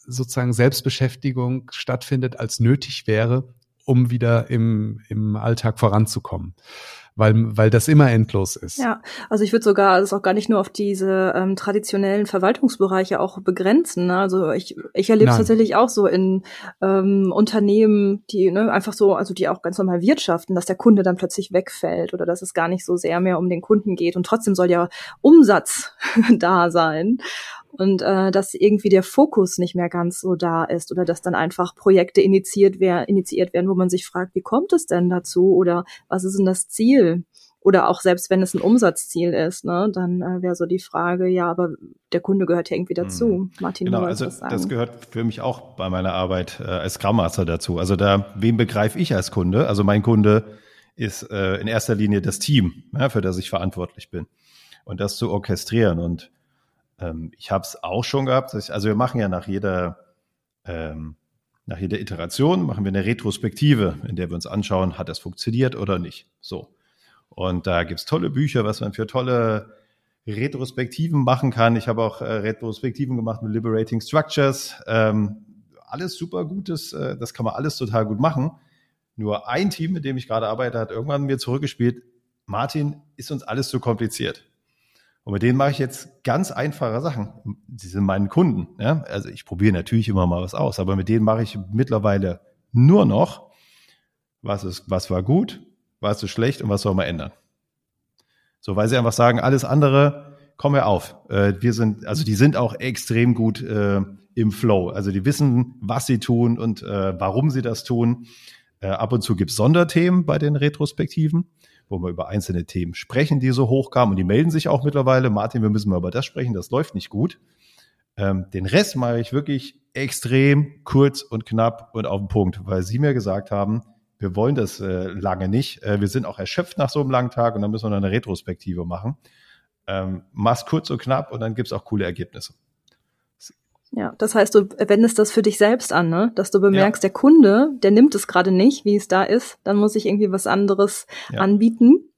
sozusagen Selbstbeschäftigung stattfindet, als nötig wäre, um wieder im, im Alltag voranzukommen weil, weil das immer endlos ist. Ja, also ich würde sogar das auch gar nicht nur auf diese ähm, traditionellen Verwaltungsbereiche auch begrenzen. Ne? Also ich, ich erlebe es tatsächlich auch so in ähm, Unternehmen, die ne, einfach so, also die auch ganz normal wirtschaften, dass der Kunde dann plötzlich wegfällt oder dass es gar nicht so sehr mehr um den Kunden geht und trotzdem soll ja Umsatz <laughs> da sein und äh, dass irgendwie der Fokus nicht mehr ganz so da ist oder dass dann einfach Projekte initiiert, wer, initiiert werden, wo man sich fragt, wie kommt es denn dazu oder was ist denn das Ziel? Oder auch selbst wenn es ein Umsatzziel ist, ne, dann äh, wäre so die Frage, ja, aber der Kunde gehört ja irgendwie dazu. Mhm. Martin, genau, also das gehört für mich auch bei meiner Arbeit äh, als Scrum Master dazu. Also da, wen begreife ich als Kunde? Also mein Kunde ist äh, in erster Linie das Team, ja, für das ich verantwortlich bin. Und das zu orchestrieren und ähm, ich habe es auch schon gehabt. Ich, also wir machen ja nach jeder, ähm, nach jeder Iteration machen wir eine Retrospektive, in der wir uns anschauen, hat das funktioniert oder nicht. So. Und da gibt's tolle Bücher, was man für tolle Retrospektiven machen kann. Ich habe auch äh, Retrospektiven gemacht mit Liberating Structures. Ähm, alles super Gutes, äh, das kann man alles total gut machen. Nur ein Team, mit dem ich gerade arbeite, hat irgendwann mir zurückgespielt, Martin, ist uns alles zu kompliziert. Und mit denen mache ich jetzt ganz einfache Sachen. Sie sind meine Kunden. Ja? Also ich probiere natürlich immer mal was aus, aber mit denen mache ich mittlerweile nur noch, was ist, was war gut, was ist schlecht und was soll man ändern. So, weil sie einfach sagen, alles andere, komm her auf. Äh, wir sind, also die sind auch extrem gut äh, im Flow. Also die wissen, was sie tun und äh, warum sie das tun. Äh, ab und zu gibt's Sonderthemen bei den Retrospektiven wo wir über einzelne Themen sprechen, die so hochkamen. Und die melden sich auch mittlerweile. Martin, wir müssen mal über das sprechen, das läuft nicht gut. Ähm, den Rest mache ich wirklich extrem kurz und knapp und auf den Punkt, weil sie mir gesagt haben, wir wollen das äh, lange nicht. Äh, wir sind auch erschöpft nach so einem langen Tag und dann müssen wir eine Retrospektive machen. Ähm, mach's kurz und knapp und dann gibt's auch coole Ergebnisse. Ja, das heißt, du wendest das für dich selbst an, ne? Dass du bemerkst, ja. der Kunde, der nimmt es gerade nicht, wie es da ist, dann muss ich irgendwie was anderes ja. anbieten.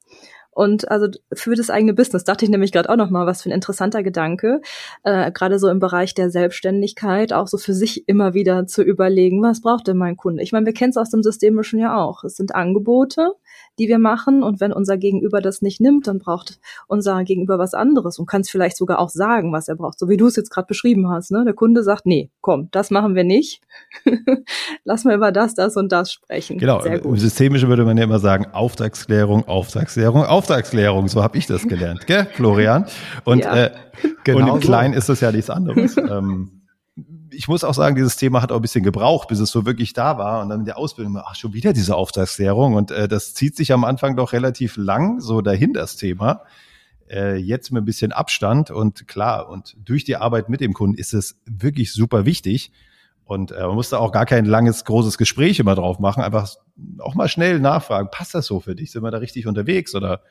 Und also für das eigene Business dachte ich nämlich gerade auch noch mal, was für ein interessanter Gedanke, äh, gerade so im Bereich der Selbstständigkeit, auch so für sich immer wieder zu überlegen, was braucht denn mein Kunde? Ich meine, wir kennen es aus dem Systemischen ja auch. Es sind Angebote, die wir machen. Und wenn unser Gegenüber das nicht nimmt, dann braucht unser Gegenüber was anderes und kann es vielleicht sogar auch sagen, was er braucht. So wie du es jetzt gerade beschrieben hast. Ne? Der Kunde sagt, nee, komm, das machen wir nicht. <laughs> Lass mal über das, das und das sprechen. Genau, im Systemischen würde man ja immer sagen, Auftragsklärung, Auftragsklärung, Auftragsklärung. So habe ich das gelernt, gell, Florian? Und, ja, äh, <laughs> genau und im Kleinen ist es ja nichts anderes. <laughs> ähm, ich muss auch sagen, dieses Thema hat auch ein bisschen gebraucht, bis es so wirklich da war. Und dann in der Ausbildung, ach, schon wieder diese Auftragsklärung. Und äh, das zieht sich am Anfang doch relativ lang so dahin, das Thema. Äh, jetzt mit ein bisschen Abstand und klar, und durch die Arbeit mit dem Kunden ist es wirklich super wichtig. Und äh, man muss da auch gar kein langes, großes Gespräch immer drauf machen. Einfach auch mal schnell nachfragen, passt das so für dich? Sind wir da richtig unterwegs oder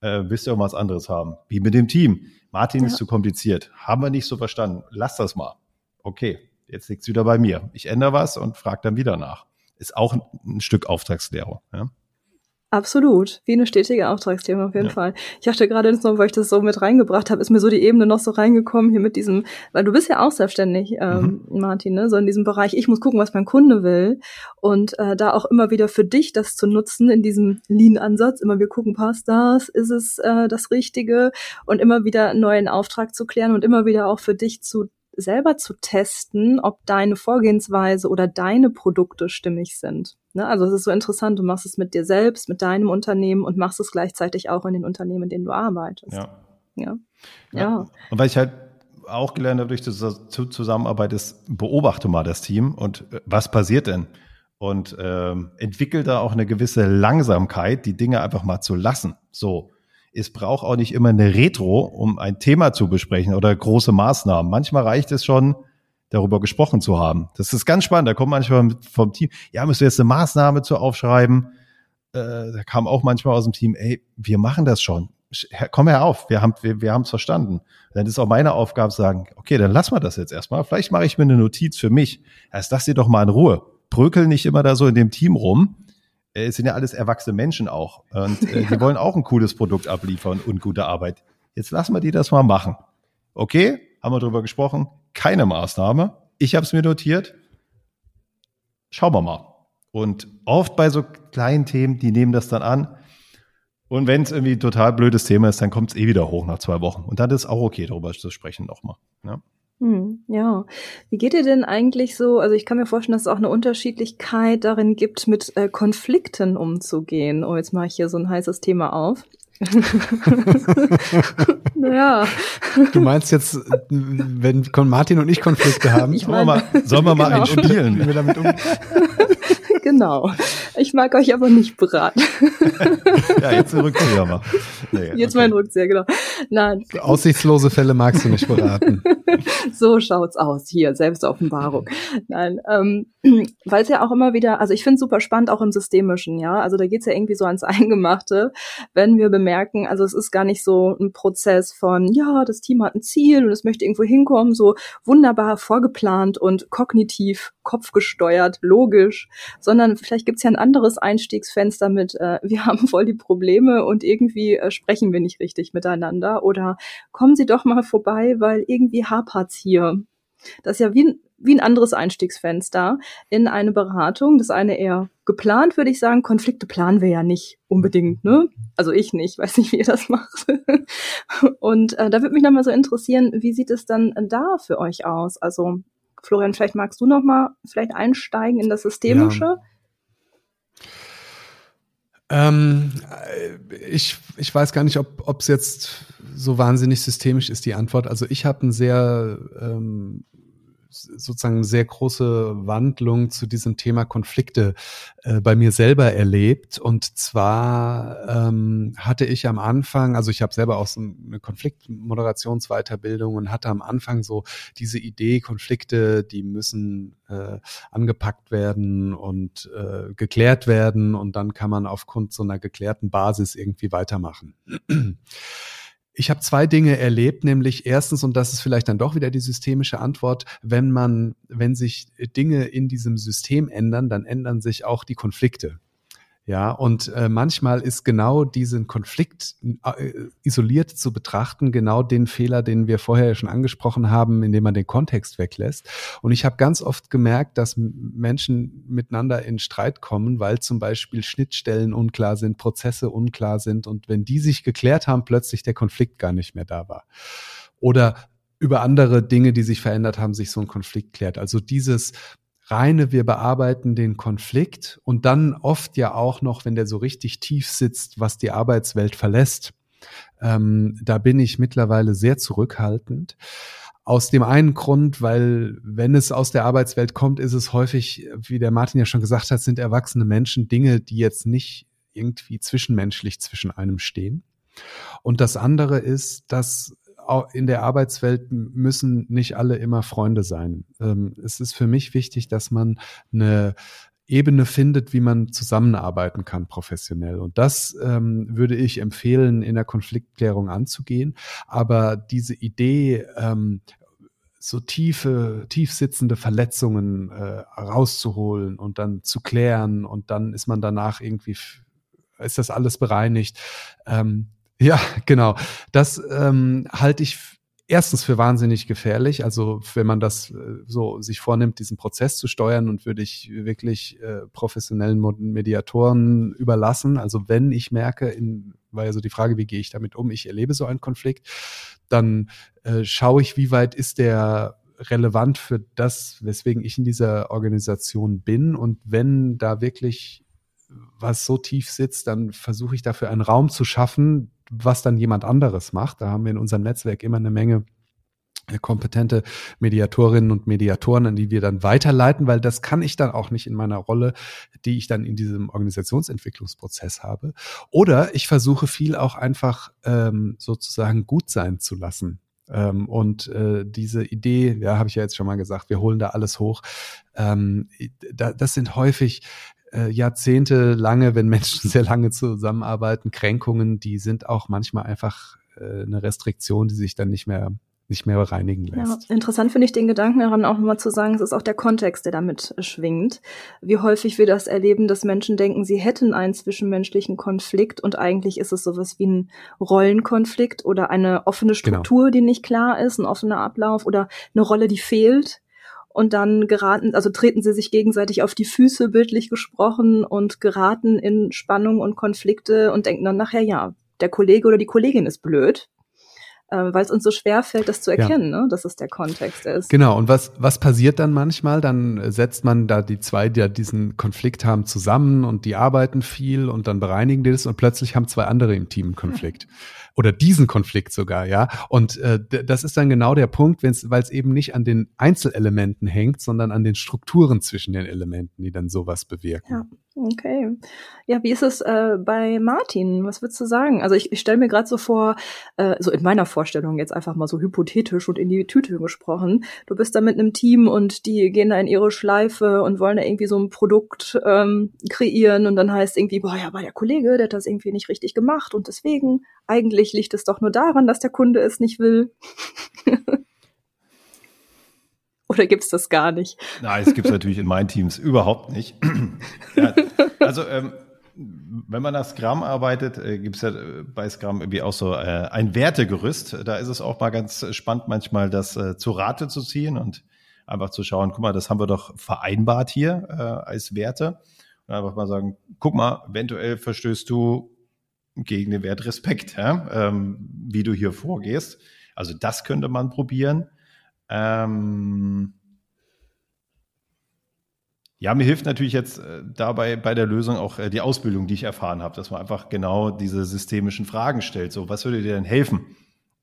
äh, willst du irgendwas anderes haben? Wie mit dem Team. Martin ja. ist zu kompliziert. Haben wir nicht so verstanden. Lass das mal. Okay, jetzt liegt's wieder bei mir. Ich ändere was und frage dann wieder nach. Ist auch ein, Stück Auftragsklärung. Ja? Absolut, wie eine stetige Auftragsthema auf jeden ja. Fall. Ich dachte gerade jetzt noch, weil ich das so mit reingebracht habe, ist mir so die Ebene noch so reingekommen hier mit diesem, weil du bist ja auch selbstständig, ähm, mhm. Martin, ne? so in diesem Bereich, ich muss gucken, was mein Kunde will und äh, da auch immer wieder für dich das zu nutzen in diesem Lean-Ansatz, immer wir gucken, passt das, ist es äh, das Richtige und immer wieder einen neuen Auftrag zu klären und immer wieder auch für dich zu selber zu testen, ob deine Vorgehensweise oder deine Produkte stimmig sind. Ne? Also es ist so interessant, du machst es mit dir selbst, mit deinem Unternehmen und machst es gleichzeitig auch in den Unternehmen, in denen du arbeitest. Ja. Ja. ja. ja. Und weil ich halt auch gelernt habe durch die Zusammenarbeit ist, beobachte mal das Team und äh, was passiert denn? und ähm, entwickelt da auch eine gewisse Langsamkeit, die Dinge einfach mal zu lassen. So, es braucht auch nicht immer eine Retro, um ein Thema zu besprechen oder große Maßnahmen. Manchmal reicht es schon, darüber gesprochen zu haben. Das ist ganz spannend. Da kommt manchmal vom Team, ja, müssen wir jetzt eine Maßnahme zu aufschreiben. Äh, da kam auch manchmal aus dem Team, ey, wir machen das schon. Komm her auf, wir haben wir, wir haben es verstanden. Dann ist auch meine Aufgabe zu sagen, okay, dann lass mal das jetzt erstmal. Vielleicht mache ich mir eine Notiz für mich. Erst lass sie doch mal in Ruhe. Brökel nicht immer da so in dem Team rum. Äh, es sind ja alles erwachsene Menschen auch. Und äh, die wollen auch ein cooles Produkt abliefern und gute Arbeit. Jetzt lassen wir die das mal machen. Okay, haben wir drüber gesprochen. Keine Maßnahme. Ich habe es mir notiert. Schauen wir mal. Und oft bei so kleinen Themen, die nehmen das dann an. Und wenn es irgendwie ein total blödes Thema ist, dann kommt es eh wieder hoch nach zwei Wochen. Und dann ist auch okay, darüber zu sprechen nochmal. Ja. Hm, ja. Wie geht ihr denn eigentlich so? Also ich kann mir vorstellen, dass es auch eine Unterschiedlichkeit darin gibt, mit äh, Konflikten umzugehen. Oh, jetzt mache ich hier so ein heißes Thema auf. <laughs> naja. Du meinst jetzt, wenn Martin und ich Konflikte haben, ich mein, sollen wir mal, sollen wir mal <laughs> genau. einspielen, wie wir damit umgehen? <laughs> genau. Ich mag euch aber nicht beraten. <laughs> ja, jetzt ein Rückzieher mal. Nee, jetzt okay. mein Rückzieher, genau. Nein. Aussichtslose Fälle magst du nicht beraten. <laughs> so schaut's aus. Hier, Selbstoffenbarung. Nein, ähm, <clears throat> weil es ja auch immer wieder, also ich finde es super spannend, auch im Systemischen, ja. Also da geht's ja irgendwie so ans Eingemachte, wenn wir bemerken, also es ist gar nicht so ein Prozess von, ja, das Team hat ein Ziel und es möchte irgendwo hinkommen, so wunderbar vorgeplant und kognitiv, kopfgesteuert, logisch, sondern vielleicht gibt's ja ein anderes Einstiegsfenster mit, äh, <laughs> wir haben voll die Probleme und irgendwie äh, sprechen wir nicht richtig miteinander oder kommen Sie doch mal vorbei, weil irgendwie hapert's hier. Das ist ja wie ein, wie ein anderes Einstiegsfenster in eine Beratung. Das eine eher geplant, würde ich sagen. Konflikte planen wir ja nicht unbedingt, ne? Also ich nicht, <laughs> weiß nicht, wie ihr das macht. Und äh, da würde mich nochmal so interessieren, wie sieht es dann da für euch aus? Also Florian, vielleicht magst du nochmal vielleicht einsteigen in das Systemische. Ja. Ähm, ich, ich weiß gar nicht, ob es jetzt so wahnsinnig systemisch ist, die Antwort. Also ich habe ein sehr ähm, sozusagen sehr große Wandlung zu diesem Thema Konflikte äh, bei mir selber erlebt. Und zwar ähm, hatte ich am Anfang, also ich habe selber auch so eine Konfliktmoderationsweiterbildung und hatte am Anfang so diese Idee, Konflikte, die müssen äh, angepackt werden und äh, geklärt werden und dann kann man aufgrund so einer geklärten Basis irgendwie weitermachen. Ich habe zwei Dinge erlebt, nämlich erstens, und das ist vielleicht dann doch wieder die systemische Antwort, wenn man, wenn sich Dinge in diesem System ändern, dann ändern sich auch die Konflikte. Ja, und äh, manchmal ist genau diesen Konflikt äh, isoliert zu betrachten, genau den Fehler, den wir vorher schon angesprochen haben, indem man den Kontext weglässt. Und ich habe ganz oft gemerkt, dass Menschen miteinander in Streit kommen, weil zum Beispiel Schnittstellen unklar sind, Prozesse unklar sind und wenn die sich geklärt haben, plötzlich der Konflikt gar nicht mehr da war. Oder über andere Dinge, die sich verändert haben, sich so ein Konflikt klärt. Also dieses reine, wir bearbeiten den Konflikt und dann oft ja auch noch, wenn der so richtig tief sitzt, was die Arbeitswelt verlässt. Ähm, da bin ich mittlerweile sehr zurückhaltend. Aus dem einen Grund, weil wenn es aus der Arbeitswelt kommt, ist es häufig, wie der Martin ja schon gesagt hat, sind erwachsene Menschen Dinge, die jetzt nicht irgendwie zwischenmenschlich zwischen einem stehen. Und das andere ist, dass in der Arbeitswelt müssen nicht alle immer Freunde sein. Ähm, es ist für mich wichtig, dass man eine Ebene findet, wie man zusammenarbeiten kann professionell. Und das ähm, würde ich empfehlen, in der Konfliktklärung anzugehen. Aber diese Idee, ähm, so tiefe, tief sitzende Verletzungen äh, rauszuholen und dann zu klären und dann ist man danach irgendwie, ist das alles bereinigt. Ähm, ja, genau. Das ähm, halte ich erstens für wahnsinnig gefährlich. Also wenn man das äh, so sich vornimmt, diesen Prozess zu steuern und würde ich wirklich äh, professionellen Mediatoren überlassen. Also wenn ich merke, in, war ja so die Frage, wie gehe ich damit um? Ich erlebe so einen Konflikt, dann äh, schaue ich, wie weit ist der relevant für das, weswegen ich in dieser Organisation bin. Und wenn da wirklich was so tief sitzt, dann versuche ich dafür einen Raum zu schaffen, was dann jemand anderes macht. Da haben wir in unserem Netzwerk immer eine Menge kompetente Mediatorinnen und Mediatoren, an die wir dann weiterleiten, weil das kann ich dann auch nicht in meiner Rolle, die ich dann in diesem Organisationsentwicklungsprozess habe. Oder ich versuche viel auch einfach ähm, sozusagen gut sein zu lassen. Ähm, und äh, diese Idee, ja, habe ich ja jetzt schon mal gesagt, wir holen da alles hoch. Ähm, da, das sind häufig äh, Jahrzehnte lange, wenn Menschen <laughs> sehr lange zusammenarbeiten, Kränkungen, die sind auch manchmal einfach äh, eine Restriktion, die sich dann nicht mehr nicht mehr reinigen lässt. Ja, interessant finde ich den Gedanken daran auch mal zu sagen, es ist auch der Kontext, der damit schwingt. Wie häufig wir das erleben, dass Menschen denken, sie hätten einen zwischenmenschlichen Konflikt und eigentlich ist es sowas wie ein Rollenkonflikt oder eine offene genau. Struktur, genau. die nicht klar ist, ein offener Ablauf oder eine Rolle, die fehlt. Und dann geraten, also treten sie sich gegenseitig auf die Füße, bildlich gesprochen, und geraten in Spannung und Konflikte und denken dann nachher, ja, der Kollege oder die Kollegin ist blöd äh, weil es uns so schwer fällt, das zu erkennen, ja. ne? dass es der Kontext ist. Genau, und was, was passiert dann manchmal? Dann setzt man da die zwei, die ja diesen Konflikt haben, zusammen und die arbeiten viel und dann bereinigen die das und plötzlich haben zwei andere im Team einen Konflikt. <laughs> Oder diesen Konflikt sogar, ja. Und äh, das ist dann genau der Punkt, weil es eben nicht an den Einzelelementen hängt, sondern an den Strukturen zwischen den Elementen, die dann sowas bewirken. Ja. Okay. Ja, wie ist es äh, bei Martin? Was würdest du sagen? Also ich, ich stelle mir gerade so vor, äh, so in meiner Vorstellung jetzt einfach mal so hypothetisch und in die Tüte gesprochen. Du bist da mit einem Team und die gehen da in ihre Schleife und wollen da irgendwie so ein Produkt ähm, kreieren und dann heißt irgendwie, boah, ja, aber der Kollege, der hat das irgendwie nicht richtig gemacht und deswegen, eigentlich liegt es doch nur daran, dass der Kunde es nicht will. <laughs> Oder gibt's das gar nicht? Nein, es gibt's natürlich in meinen Teams überhaupt nicht. <laughs> ja, also ähm, wenn man nach Scrum arbeitet, äh, gibt's ja äh, bei Scrum irgendwie auch so äh, ein Wertegerüst. Da ist es auch mal ganz spannend, manchmal das äh, zu Rate zu ziehen und einfach zu schauen, guck mal, das haben wir doch vereinbart hier äh, als Werte. Und einfach mal sagen, guck mal, eventuell verstößt du gegen den Wert Respekt, ja? ähm, wie du hier vorgehst. Also das könnte man probieren. Ähm ja, mir hilft natürlich jetzt äh, dabei bei der Lösung auch äh, die Ausbildung, die ich erfahren habe, dass man einfach genau diese systemischen Fragen stellt. So, was würde dir denn helfen,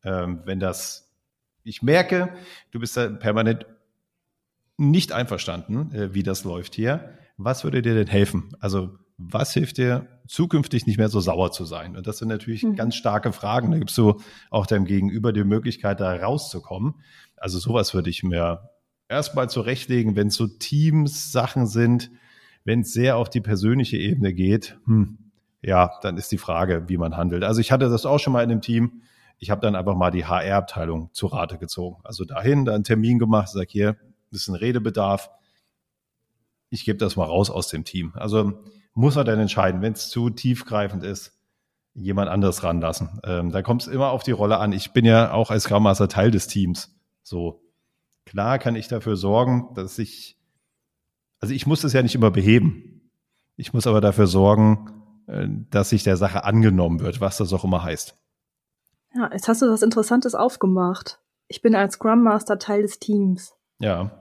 ähm, wenn das, ich merke, du bist da permanent nicht einverstanden, äh, wie das läuft hier. Was würde dir denn helfen? Also, was hilft dir, zukünftig nicht mehr so sauer zu sein? Und das sind natürlich mhm. ganz starke Fragen. Da gibst du auch deinem Gegenüber die Möglichkeit, da rauszukommen. Also sowas würde ich mir erstmal zurechtlegen, wenn es so Teams-Sachen sind, wenn es sehr auf die persönliche Ebene geht, hm, ja, dann ist die Frage, wie man handelt. Also ich hatte das auch schon mal in einem Team. Ich habe dann einfach mal die HR-Abteilung zu Rate gezogen. Also dahin, da einen Termin gemacht, sag hier, das ist ein Redebedarf. Ich gebe das mal raus aus dem Team. Also muss man dann entscheiden, wenn es zu tiefgreifend ist, jemand anderes ranlassen. Ähm, da kommt es immer auf die Rolle an. Ich bin ja auch als Scrum Master Teil des Teams. So, klar kann ich dafür sorgen, dass ich, also ich muss es ja nicht immer beheben. Ich muss aber dafür sorgen, äh, dass sich der Sache angenommen wird, was das auch immer heißt. Ja, jetzt hast du was Interessantes aufgemacht. Ich bin als Scrum Master Teil des Teams. Ja.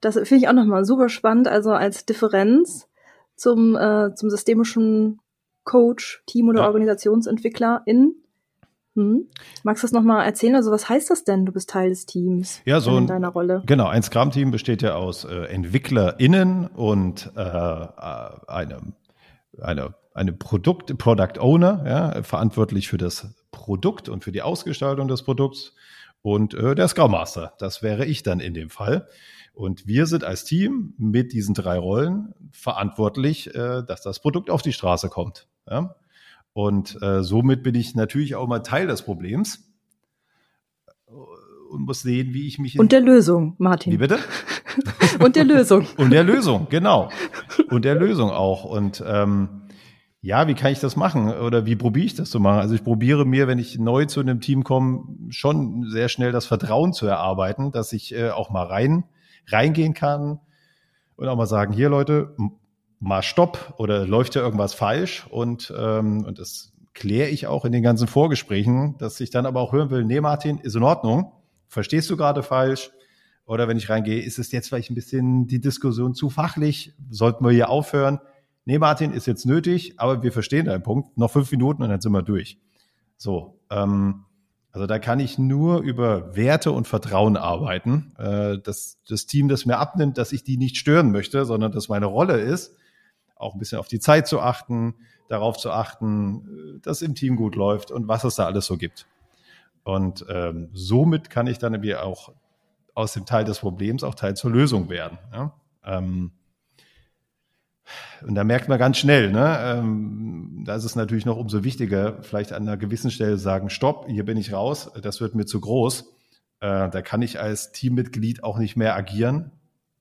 Das finde ich auch nochmal super spannend, also als Differenz zum, äh, zum systemischen Coach, Team- oder ja. Organisationsentwickler in hm. Magst du das nochmal erzählen? Also was heißt das denn? Du bist Teil des Teams ja, so in deiner Rolle. Genau, ein Scrum-Team besteht ja aus äh, EntwicklerInnen und äh, äh, eine, eine, eine Produkt, Product Owner, ja, verantwortlich für das Produkt und für die Ausgestaltung des Produkts und äh, der Scrum Master. Das wäre ich dann in dem Fall. Und wir sind als Team mit diesen drei Rollen verantwortlich, äh, dass das Produkt auf die Straße kommt. Ja? Und äh, somit bin ich natürlich auch mal Teil des Problems und muss sehen, wie ich mich. Und der Lösung, Martin. Wie bitte? <laughs> und der Lösung. <laughs> und der Lösung, genau. Und der Lösung auch. Und ähm, ja, wie kann ich das machen? Oder wie probiere ich das zu machen? Also ich probiere mir, wenn ich neu zu einem Team komme, schon sehr schnell das Vertrauen zu erarbeiten, dass ich äh, auch mal rein reingehen kann und auch mal sagen, hier Leute, mal Stopp oder läuft ja irgendwas falsch und, ähm, und das kläre ich auch in den ganzen Vorgesprächen, dass ich dann aber auch hören will, nee Martin, ist in Ordnung, verstehst du gerade falsch? Oder wenn ich reingehe, ist es jetzt vielleicht ein bisschen die Diskussion zu fachlich? Sollten wir hier aufhören? Nee, Martin, ist jetzt nötig, aber wir verstehen deinen Punkt. Noch fünf Minuten und dann sind wir durch. So, ähm, Also da kann ich nur über Werte und Vertrauen arbeiten. Äh, dass das Team das mir abnimmt, dass ich die nicht stören möchte, sondern dass meine Rolle ist, auch ein bisschen auf die Zeit zu achten, darauf zu achten, äh, dass im Team gut läuft und was es da alles so gibt. Und ähm, somit kann ich dann irgendwie auch aus dem Teil des Problems auch Teil zur Lösung werden. Ja? Ähm, und da merkt man ganz schnell, ne, ähm, da ist es natürlich noch umso wichtiger, vielleicht an einer gewissen Stelle sagen, stopp, hier bin ich raus, das wird mir zu groß. Äh, da kann ich als Teammitglied auch nicht mehr agieren.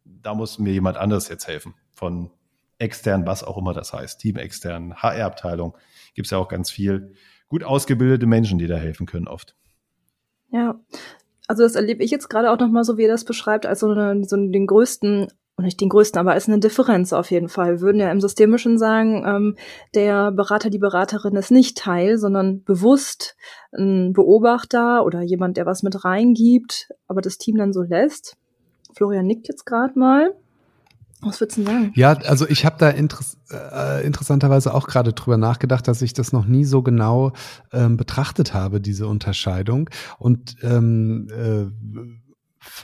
Da muss mir jemand anderes jetzt helfen. Von extern, was auch immer das heißt, Team extern, HR-Abteilung, gibt es ja auch ganz viel gut ausgebildete Menschen, die da helfen können oft. Ja, also das erlebe ich jetzt gerade auch nochmal so, wie er das beschreibt, als so, eine, so den größten und nicht den größten, aber ist eine Differenz auf jeden Fall. Wir würden ja im Systemischen sagen, ähm, der Berater, die Beraterin ist nicht Teil, sondern bewusst ein Beobachter oder jemand, der was mit reingibt, aber das Team dann so lässt. Florian nickt jetzt gerade mal. Was würdest du sagen? Ja, also ich habe da interess äh, interessanterweise auch gerade drüber nachgedacht, dass ich das noch nie so genau ähm, betrachtet habe, diese Unterscheidung. Und ähm, äh,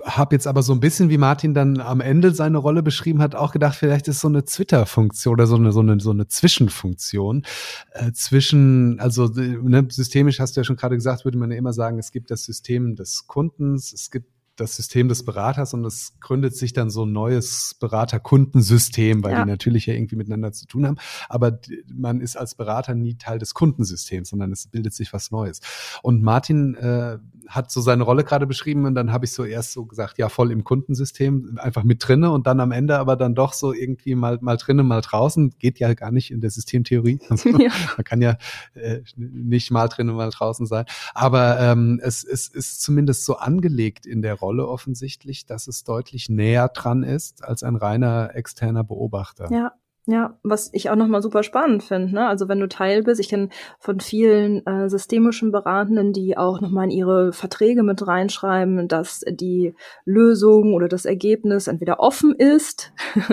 habe jetzt aber so ein bisschen, wie Martin dann am Ende seine Rolle beschrieben hat, auch gedacht, vielleicht ist so eine Twitter-Funktion oder so eine, so eine, so eine Zwischenfunktion äh, zwischen, also ne, systemisch hast du ja schon gerade gesagt, würde man ja immer sagen, es gibt das System des Kundens, es gibt das System des Beraters und es gründet sich dann so ein neues Berater-Kundensystem, weil ja. die natürlich ja irgendwie miteinander zu tun haben. Aber man ist als Berater nie Teil des Kundensystems, sondern es bildet sich was Neues. Und Martin äh, hat so seine Rolle gerade beschrieben und dann habe ich so erst so gesagt, ja, voll im Kundensystem, einfach mit drinne und dann am Ende aber dann doch so irgendwie mal, mal drinnen, mal draußen. Geht ja gar nicht in der Systemtheorie. <laughs> Also, ja. Man kann ja äh, nicht mal drinnen, mal draußen sein. Aber ähm, es, es ist zumindest so angelegt in der Rolle offensichtlich, dass es deutlich näher dran ist als ein reiner externer Beobachter. Ja, ja, was ich auch nochmal super spannend finde, ne? Also wenn du Teil bist, ich kenne von vielen äh, systemischen Beratenden, die auch nochmal in ihre Verträge mit reinschreiben, dass die Lösung oder das Ergebnis entweder offen ist <laughs>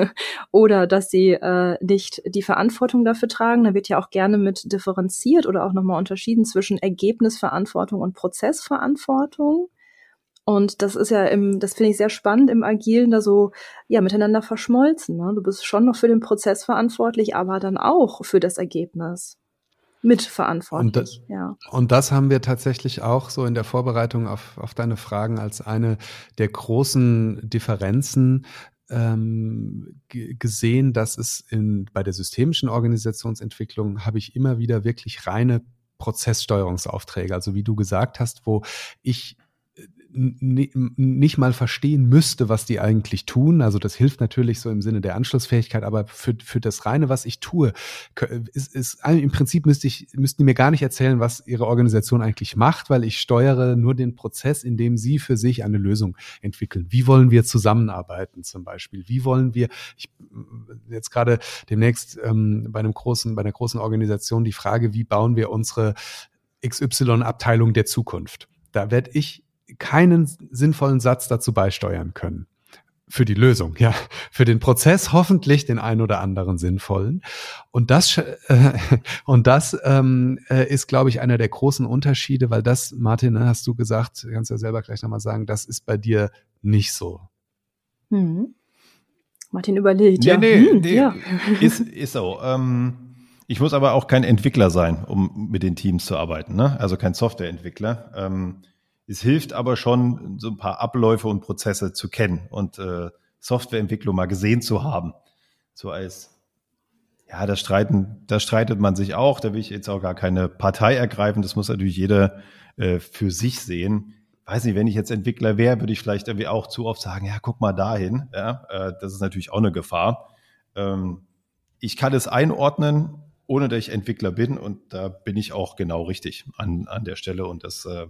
oder dass sie äh, nicht die Verantwortung dafür tragen. Da wird ja auch gerne mit differenziert oder auch nochmal unterschieden zwischen Ergebnisverantwortung und Prozessverantwortung. Und das ist ja im, das finde ich sehr spannend im Agilen, da so ja miteinander verschmolzen. Ne? Du bist schon noch für den Prozess verantwortlich, aber dann auch für das Ergebnis mitverantwortlich. Und das, ja. und das haben wir tatsächlich auch so in der Vorbereitung auf, auf deine Fragen als eine der großen Differenzen ähm, gesehen, dass es in, bei der systemischen Organisationsentwicklung habe ich immer wieder wirklich reine Prozesssteuerungsaufträge, also wie du gesagt hast, wo ich nicht mal verstehen müsste, was die eigentlich tun. Also das hilft natürlich so im Sinne der Anschlussfähigkeit, aber für, für das reine, was ich tue, ist, ist im Prinzip müsste ich, müssten die mir gar nicht erzählen, was ihre Organisation eigentlich macht, weil ich steuere nur den Prozess, in dem sie für sich eine Lösung entwickeln. Wie wollen wir zusammenarbeiten zum Beispiel? Wie wollen wir, ich jetzt gerade demnächst ähm, bei einem großen, bei einer großen Organisation die Frage, wie bauen wir unsere XY-Abteilung der Zukunft? Da werde ich keinen sinnvollen Satz dazu beisteuern können. Für die Lösung, ja. Für den Prozess hoffentlich den ein oder anderen sinnvollen. Und das, äh, <laughs> und das ähm, äh, ist, glaube ich, einer der großen Unterschiede, weil das, Martin, ne, hast du gesagt, kannst ja selber gleich nochmal sagen, das ist bei dir nicht so. Hm. Martin überlegt, nee, ja. Nee, hm, nee, ja. <laughs> Ist, ist so. Ähm, ich muss aber auch kein Entwickler sein, um mit den Teams zu arbeiten, ne? also kein Softwareentwickler. Ähm, es hilft aber schon, so ein paar Abläufe und Prozesse zu kennen und äh, Softwareentwicklung mal gesehen zu haben. So als, ja, da streiten, da streitet man sich auch, da will ich jetzt auch gar keine Partei ergreifen, das muss natürlich jeder äh, für sich sehen. Weiß nicht, wenn ich jetzt Entwickler wäre, würde ich vielleicht irgendwie auch zu oft sagen, ja, guck mal dahin. Ja, äh, das ist natürlich auch eine Gefahr. Ähm, ich kann es einordnen, ohne dass ich Entwickler bin und da bin ich auch genau richtig an, an der Stelle und das äh,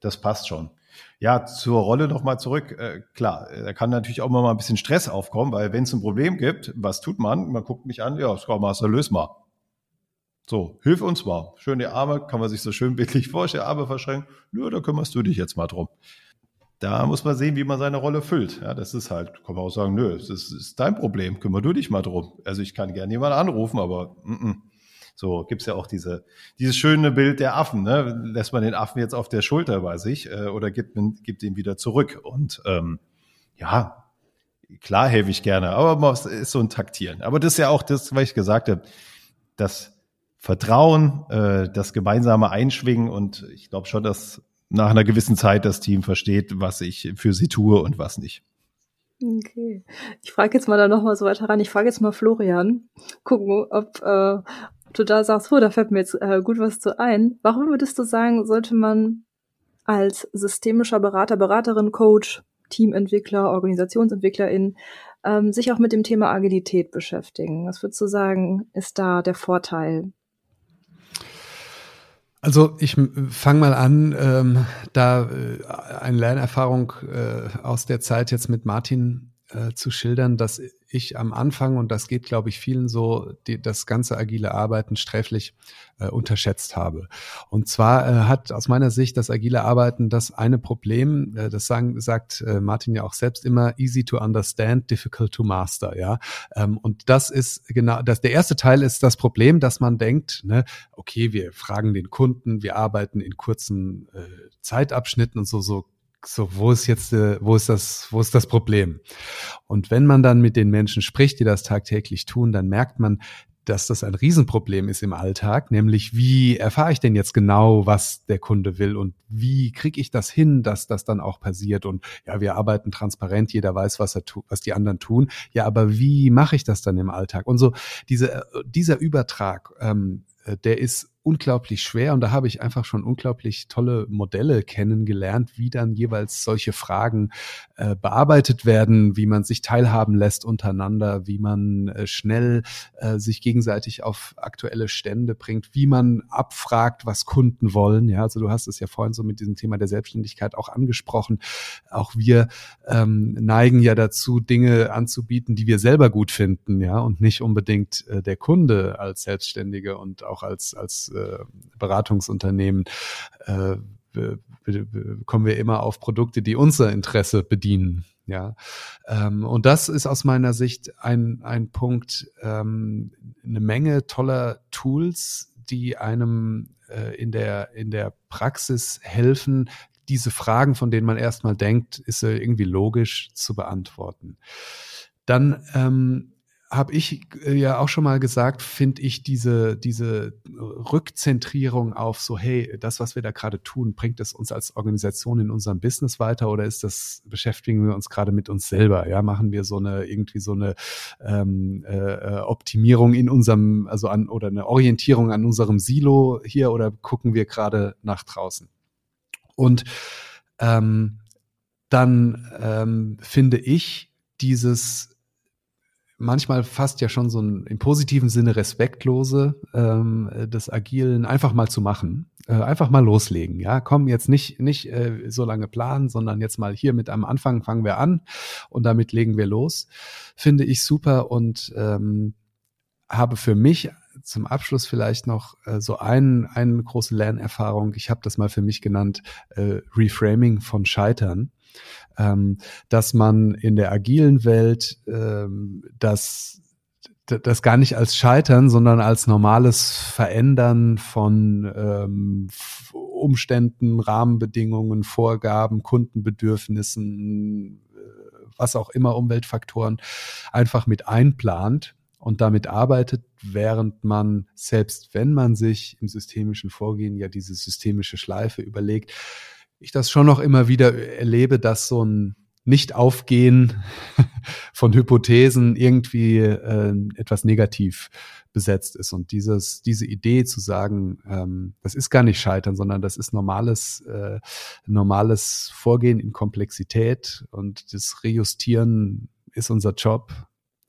das passt schon. Ja, zur Rolle nochmal zurück. Äh, klar, da kann natürlich auch mal ein bisschen Stress aufkommen, weil wenn es ein Problem gibt, was tut man? Man guckt mich an, ja, Scrum Master, löse mal. So, hilf uns mal. Schöne Arme, kann man sich so schön <laughs> bildlich vorstellen, Arme verschränken. Nö, da kümmerst du dich jetzt mal drum. Da muss man sehen, wie man seine Rolle füllt. Ja, das ist halt, kann man auch sagen, nö, das ist, ist dein Problem, kümmer du dich mal drum. Also ich kann gerne jemanden anrufen, aber mm -mm. So gibt's ja auch diese, dieses schöne Bild der Affen. Ne? Lässt man den Affen jetzt auf der Schulter bei sich äh, oder gibt, gibt ihn wieder zurück? Und ähm, ja, klar helfe ich gerne, aber es ist so ein Taktieren. Aber das ist ja auch das, was ich gesagt habe, das Vertrauen, äh, das gemeinsame Einschwingen und ich glaube schon, dass nach einer gewissen Zeit das Team versteht, was ich für sie tue und was nicht. Okay. Ich frage jetzt mal da nochmal so weiter ran. Ich frage jetzt mal Florian, gucken, ob äh, du da sagst, oh, da fällt mir jetzt äh, gut was zu ein. Warum würdest du sagen, sollte man als systemischer Berater, Beraterin, Coach, Teamentwickler, Organisationsentwicklerin ähm, sich auch mit dem Thema Agilität beschäftigen? Was würdest du sagen, ist da der Vorteil? Also ich fange mal an, ähm, da äh, eine Lernerfahrung äh, aus der Zeit jetzt mit Martin äh, zu schildern, dass ich am Anfang, und das geht, glaube ich, vielen so, die, das ganze agile Arbeiten sträflich äh, unterschätzt habe. Und zwar äh, hat aus meiner Sicht das agile Arbeiten das eine Problem, äh, das sagen, sagt äh, Martin ja auch selbst immer, easy to understand, difficult to master, ja. Ähm, und das ist genau, das, der erste Teil ist das Problem, dass man denkt, ne, okay, wir fragen den Kunden, wir arbeiten in kurzen äh, Zeitabschnitten und so, so so, wo ist jetzt, äh, wo ist das, wo ist das Problem? Und wenn man dann mit den Menschen spricht, die das tagtäglich tun, dann merkt man, dass das ein Riesenproblem ist im Alltag, nämlich wie erfahre ich denn jetzt genau, was der Kunde will und wie kriege ich das hin, dass das dann auch passiert und ja, wir arbeiten transparent, jeder weiß, was er tut, was die anderen tun. Ja, aber wie mache ich das dann im Alltag? Und so diese, äh, dieser Übertrag, ähm, äh, der ist unglaublich schwer und da habe ich einfach schon unglaublich tolle Modelle kennengelernt, wie dann jeweils solche Fragen äh, bearbeitet werden, wie man sich teilhaben lässt untereinander, wie man äh, schnell äh, sich gegenseitig auf aktuelle Stände bringt, wie man abfragt, was Kunden wollen. Ja, also du hast es ja vorhin so mit diesem Thema der Selbstständigkeit auch angesprochen. Auch wir ähm, neigen ja dazu, Dinge anzubieten, die wir selber gut finden, ja, und nicht unbedingt äh, der Kunde als Selbstständige und auch als als äh, Beratungsunternehmen äh, kommen wir immer auf Produkte, die unser Interesse bedienen. Ja, ähm, und das ist aus meiner Sicht ein, ein Punkt, ähm, eine Menge toller Tools, die einem äh, in der, in der Praxis helfen, diese Fragen, von denen man erstmal denkt, ist irgendwie logisch zu beantworten. Dann ähm, habe ich äh, ja auch schon mal gesagt, finde ich diese, diese Rückzentrierung auf so, hey, das, was wir da gerade tun, bringt es uns als Organisation in unserem Business weiter oder ist das, beschäftigen wir uns gerade mit uns selber? Ja, machen wir so eine, irgendwie so eine ähm, äh, Optimierung in unserem, also an, oder eine Orientierung an unserem Silo hier oder gucken wir gerade nach draußen? Und ähm, dann ähm, finde ich dieses manchmal fast ja schon so ein im positiven Sinne respektlose ähm, des Agilen einfach mal zu machen, äh, einfach mal loslegen. Ja, komm jetzt nicht nicht äh, so lange planen, sondern jetzt mal hier mit am Anfang fangen wir an und damit legen wir los. Finde ich super und ähm, habe für mich zum Abschluss vielleicht noch äh, so ein, eine große Lernerfahrung. Ich habe das mal für mich genannt, äh, Reframing von Scheitern ähm, dass man in der agilen Welt ähm, das das gar nicht als Scheitern, sondern als normales Verändern von ähm, Umständen, Rahmenbedingungen, Vorgaben, Kundenbedürfnissen, äh, was auch immer, Umweltfaktoren, einfach mit einplant und damit arbeitet, während man, selbst wenn man sich im systemischen Vorgehen ja diese systemische Schleife überlegt, ich das schon noch immer wieder erlebe, dass so ein Nicht-Aufgehen <laughs> von Hypothesen irgendwie äh, etwas negativ besetzt ist. Und dieses, diese Idee zu sagen, ähm, das ist gar nicht Scheitern, sondern das ist normales, äh, normales Vorgehen in Komplexität und das Rejustieren ist unser Job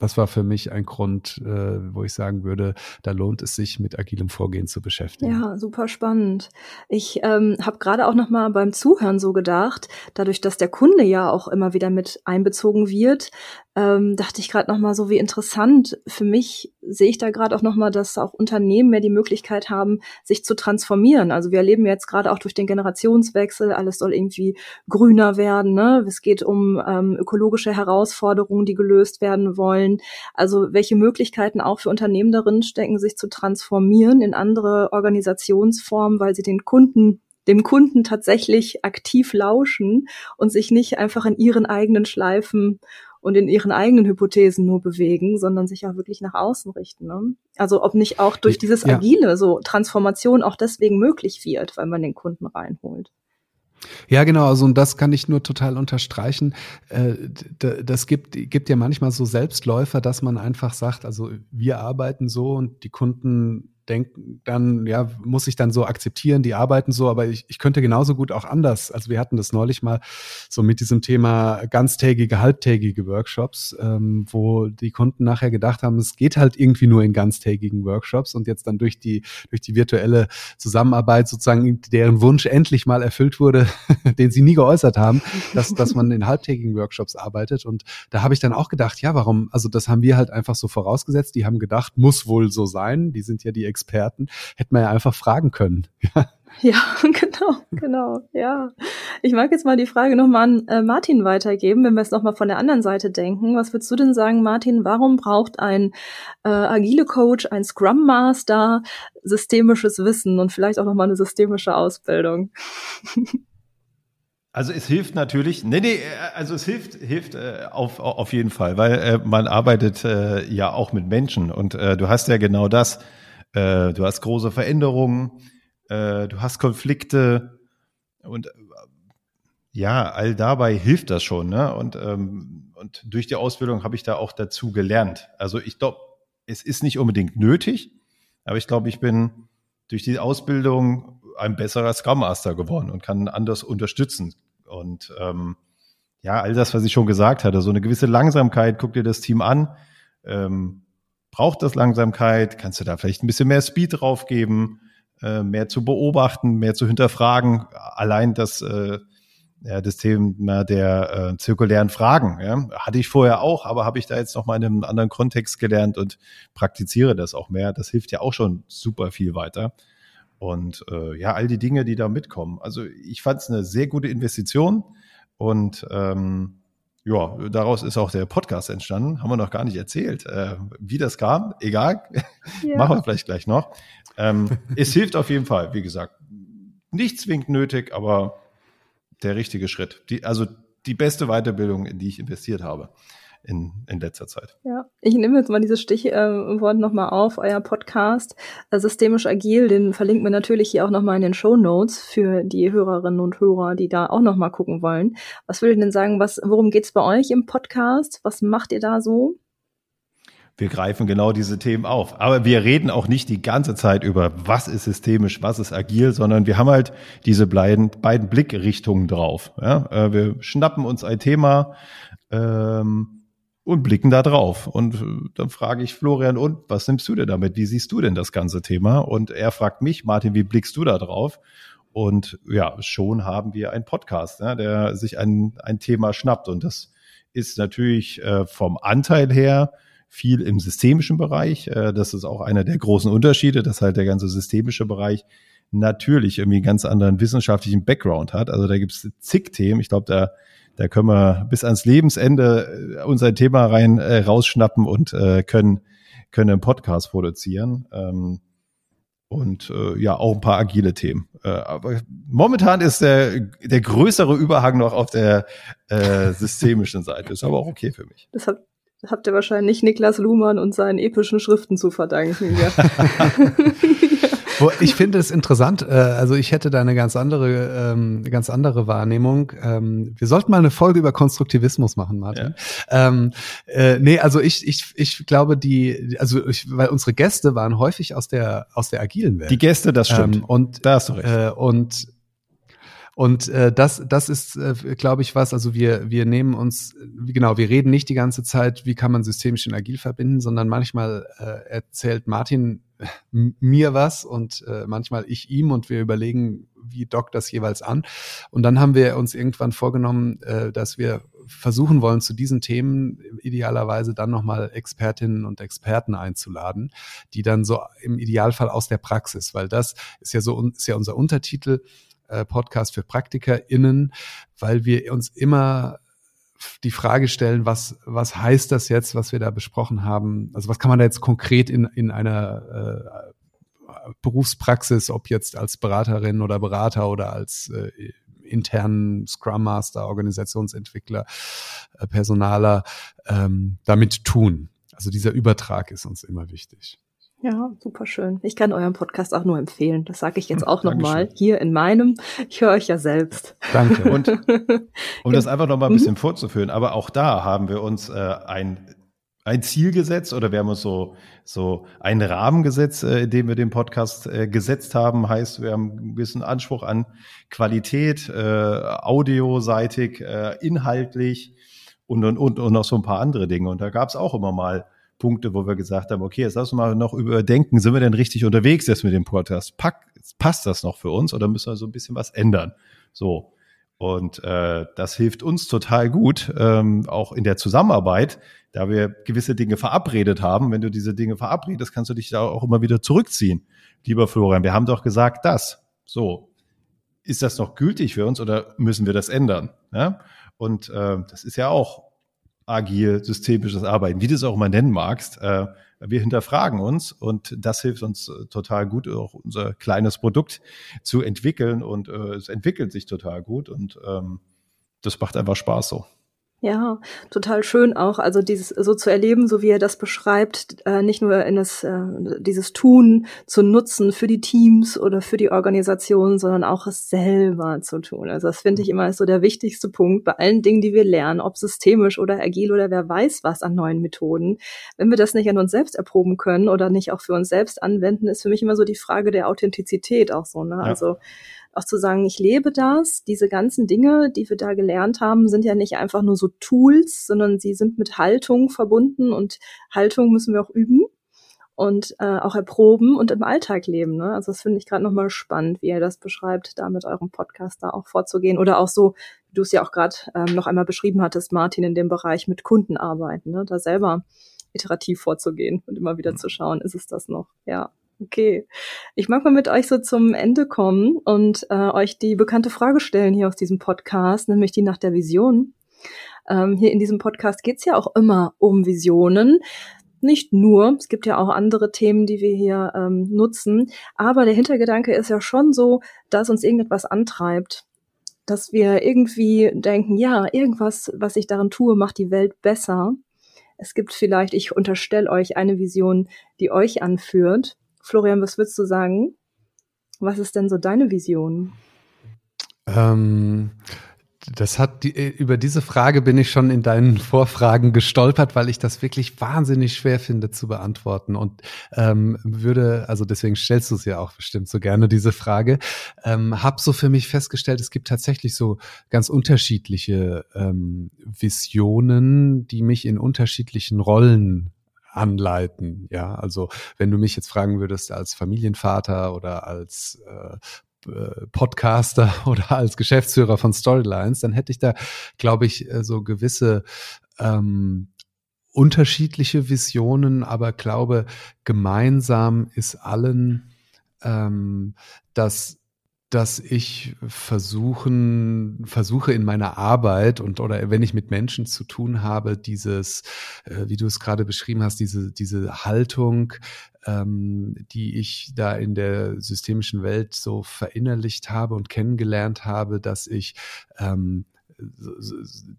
das war für mich ein Grund, äh, wo ich sagen würde, da lohnt es sich, mit agilem Vorgehen zu beschäftigen. Ja, super spannend. Ich ähm, habe gerade auch noch mal beim Zuhören so gedacht, dadurch, dass der Kunde ja auch immer wieder mit einbezogen wird, ähm, dachte ich gerade noch mal so, wie interessant. Für mich sehe ich da gerade auch noch mal, dass auch Unternehmen mehr die Möglichkeit haben, sich zu transformieren. Also wir erleben jetzt gerade auch durch den Generationswechsel, alles soll irgendwie grüner werden. Ne? Es geht um ähm, ökologische Herausforderungen, die gelöst werden wollen. Also welche Möglichkeiten auch für Unternehmen darin stecken, sich zu transformieren in andere Organisationsformen, weil sie den Kunden dem Kunden tatsächlich aktiv lauschen und sich nicht einfach in ihren eigenen Schleifen und in ihren eigenen Hypothesen nur bewegen, sondern sich auch wirklich nach außen richten. Ne? Also ob nicht auch durch dieses ja. Agile so Transformation auch deswegen möglich wird, weil man den Kunden reinholt. Ja, genau, also und das kann ich nur total unterstreichen. Äh, das gibt, gibt ja manchmal so Selbstläufer, dass man einfach sagt, also wir arbeiten so und die Kunden denken dann, ja, muss ich dann so akzeptieren, die arbeiten so, aber ich, ich könnte genauso gut auch anders. Also wir hatten das neulich mal so mit diesem Thema ganztägige, halbtägige Workshops, ähm, wo die Kunden nachher gedacht haben, es geht halt irgendwie nur in ganztägigen Workshops und jetzt dann durch die, durch die virtuelle Zusammenarbeit sozusagen deren Wunsch endlich mal erfüllt wurde, <laughs> den sie nie geäußert haben, dass, dass man in halbtägigen Workshops arbeitet. Und da habe ich dann auch gedacht, ja, warum? Also das haben wir halt einfach so vorausgesetzt. Die haben gedacht, muss wohl so sein. Die sind ja die Experten, hätten wir ja einfach fragen können. <laughs> Ja, genau, genau, ja. Ich mag jetzt mal die Frage nochmal an äh, Martin weitergeben, wenn wir es nochmal von der anderen Seite denken. Was würdest du denn sagen, Martin, warum braucht ein äh, agile Coach, ein Scrum Master systemisches Wissen und vielleicht auch nochmal eine systemische Ausbildung? <laughs> Also es hilft natürlich, nee, nee, also es hilft, hilft äh, auf, auf jeden Fall, weil äh, man arbeitet äh, ja auch mit Menschen und äh, du hast ja genau das äh, du hast große Veränderungen, äh, du hast Konflikte und äh, ja, all dabei hilft das schon. Ne? Und, ähm, und durch die Ausbildung habe ich da auch dazu gelernt. Also ich glaube, es ist nicht unbedingt nötig, aber ich glaube, ich bin durch die Ausbildung ein besserer Scrum Master geworden und kann anders unterstützen. Und ähm, ja, all das, was ich schon gesagt hatte, so eine gewisse Langsamkeit, guck dir das Team an. Ähm, braucht das Langsamkeit? Kannst du da vielleicht ein bisschen mehr Speed draufgeben, äh, mehr zu beobachten, mehr zu hinterfragen? Allein das, äh, ja, das Thema der äh, zirkulären Fragen ja, hatte ich vorher auch, aber habe ich da jetzt noch mal in einem anderen Kontext gelernt und praktiziere das auch mehr. Das hilft ja auch schon super viel weiter. Und äh, ja, all die Dinge, die da mitkommen. Also ich fand es eine sehr gute Investition und ähm, ja, daraus ist auch der Podcast entstanden. Haben wir noch gar nicht erzählt, äh, wie das kam. Egal, <laughs> ja. machen wir vielleicht gleich noch. Ähm, es hilft auf jeden Fall, wie gesagt, nicht zwingend nötig, aber der richtige Schritt. Die, also die beste Weiterbildung, in die ich investiert habe in, in letzter Zeit. Ja, ich nehme jetzt mal dieses Stichwort äh, nochmal auf, euer Podcast äh, Systemisch Agil, den verlinken wir natürlich hier auch nochmal in den Show Notes für die Hörerinnen und Hörer, die da auch nochmal gucken wollen. Was würdet ihr denn sagen, was, worum geht's bei euch im Podcast? Was macht ihr da so? wir greifen genau diese Themen auf. Aber wir reden auch nicht die ganze Zeit über, was ist systemisch, was ist agil, sondern wir haben halt diese beiden, beiden Blickrichtungen drauf. Ja? Äh, wir schnappen uns ein Thema, ähm, und blicken da drauf. Und äh, dann frage ich Florian, und was nimmst du denn damit? Wie siehst du denn das ganze Thema? Und er fragt mich, Martin, wie blickst du da drauf? Und ja, schon haben wir einen Podcast, ja, der sich ein, ein Thema schnappt. Und das ist natürlich äh, vom Anteil her viel im systemischen Bereich. Äh, das ist auch einer der großen Unterschiede, dass halt der ganze systemische Bereich natürlich irgendwie einen ganz anderen wissenschaftlichen Background hat. Also da gibt es zig Themen. Ich glaube, da da können wir bis ans Lebensende äh, unser Thema rein äh, rausschnappen und äh, können, können einen Podcast produzieren. Ähm, und äh, ja, auch ein paar agile Themen. Äh, aber momentan ist der, der größere Überhang noch auf der äh, systemischen Seite. Ist aber auch okay für mich. Das, das habt ihr wahrscheinlich Niklas Luhmann und seinen epischen Schriften zu verdanken. Ja. <laughs> ich finde es interessant, äh, also ich hätte da eine ganz andere, ähm, ganz andere Wahrnehmung. Ähm, wir sollten mal eine Folge über Konstruktivismus machen, Martin. Ja. Ähm, äh, nee, also ich, ich, ich glaube, die, also ich, weil unsere Gäste waren häufig aus der, aus der agilen Welt. Die Gäste, das stimmt. Ähm, und da hast du recht. Äh, und und äh, das, das ist, äh, glaube ich, was. Also wir, wir nehmen uns, genau, wir reden nicht die ganze Zeit, wie kann man systemisch und agil verbinden, sondern manchmal äh, erzählt Martin mir was und äh, manchmal ich ihm und wir überlegen, wie dockt das jeweils an. Und dann haben wir uns irgendwann vorgenommen, äh, dass wir versuchen wollen, zu diesen Themen idealerweise dann nochmal Expertinnen und Experten einzuladen, die dann so im Idealfall aus der Praxis, weil das ist ja so, ist ja unser Untertitel, äh, Podcast für PraktikerInnen, weil wir uns immer die Frage stellen, was, was heißt das jetzt, was wir da besprochen haben? Also was kann man da jetzt konkret in, in einer äh, Berufspraxis, ob jetzt als Beraterin oder Berater oder als äh, internen Scrum Master, Organisationsentwickler, äh, Personaler ähm, damit tun? Also dieser Übertrag ist uns immer wichtig. Ja, super schön. Ich kann euren Podcast auch nur empfehlen. Das sage ich jetzt auch nochmal hier in meinem. Ich höre euch ja selbst. Danke. <laughs> Und um das einfach nochmal ein bisschen mhm. vorzuführen, aber auch da haben wir uns äh, ein ein Ziel gesetzt oder wir haben uns so, so einen Rahmen gesetzt, äh, in dem wir den Podcast äh, gesetzt haben. Heißt, wir haben einen gewissen Anspruch an Qualität, äh, audioseitig, äh, inhaltlich und, und, und, und noch so ein paar andere Dinge. Und da gab es auch immer mal Punkte, wo wir gesagt haben, okay, jetzt lass uns mal noch überdenken, sind wir denn richtig unterwegs jetzt mit dem Podcast? Pack, passt das noch für uns oder müssen wir so ein bisschen was ändern? So. Und äh, das hilft uns total gut, ähm, auch in der Zusammenarbeit, da wir gewisse Dinge verabredet haben. Wenn du diese Dinge verabredest, kannst du dich da auch immer wieder zurückziehen. Lieber Florian, wir haben doch gesagt das. So, ist das noch gültig für uns oder müssen wir das ändern? Ja? Und äh, das ist ja auch agil, systemisches Arbeiten, wie du es auch immer nennen magst. Äh, wir hinterfragen uns und das hilft uns äh, total gut, auch unser kleines Produkt zu entwickeln und äh, es entwickelt sich total gut und ähm, das macht einfach Spaß so. Ja, total schön auch, also dieses so zu erleben, so wie er das beschreibt, äh, nicht nur in das, äh, dieses Tun zu nutzen für die Teams oder für die Organisation, sondern auch es selber zu tun. Also das finde ich immer so der wichtigste Punkt bei allen Dingen, die wir lernen, ob systemisch oder agil oder wer weiß was an neuen Methoden. Wenn wir das nicht an uns selbst erproben können oder nicht auch für uns selbst anwenden, ist für mich immer so die Frage der Authentizität auch so. Ne? Ja. Also auch zu sagen, ich lebe das. Diese ganzen Dinge, die wir da gelernt haben, sind ja nicht einfach nur so Tools, sondern sie sind mit Haltung verbunden und Haltung müssen wir auch üben und äh, auch erproben und im Alltag leben. Ne? Also das finde ich gerade nochmal spannend, wie ihr das beschreibt, da mit eurem Podcast da auch vorzugehen oder auch so, wie du es ja auch gerade ähm, noch einmal beschrieben hattest, Martin, in dem Bereich mit Kunden arbeiten, ne? da selber iterativ vorzugehen und immer wieder mhm. zu schauen, ist es das noch? Ja. Okay. Ich mag mal mit euch so zum Ende kommen und äh, euch die bekannte Frage stellen hier aus diesem Podcast, nämlich die nach der Vision. Ähm, hier in diesem Podcast geht's ja auch immer um Visionen. Nicht nur, es gibt ja auch andere Themen, die wir hier ähm, nutzen, aber der Hintergedanke ist ja schon so, dass uns irgendetwas antreibt, dass wir irgendwie denken, ja, irgendwas, was ich darin tue, macht die Welt besser. Es gibt vielleicht, ich unterstelle euch eine Vision, die euch anführt. Florian, was würdest du sagen? Was ist denn so deine Vision? Ähm, das hat die, über diese Frage bin ich schon in deinen <laughs> Vorfragen gestolpert, weil ich das wirklich wahnsinnig schwer finde zu beantworten und ähm, würde, also deswegen stellst du es ja auch bestimmt so gerne diese Frage. Ähm, hab so für mich festgestellt, es gibt tatsächlich so ganz unterschiedliche ähm, Visionen, die mich in unterschiedlichen Rollen anleiten. Ja, also wenn du mich jetzt fragen würdest als Familienvater oder als äh, äh Podcaster <laughs> oder als Geschäftsführer von Storylines, dann hätte ich da, glaube ich, äh, so gewisse ähm, unterschiedliche Visionen, aber glaube, gemeinsam ist allen, ähm, dass dass ich versuchen, versuche in meiner Arbeit und oder wenn ich mit Menschen zu tun habe, dieses, äh, wie du es gerade beschrieben hast, diese, diese Haltung, ähm, die ich da in der systemischen Welt so verinnerlicht habe und kennengelernt habe, dass ich ähm,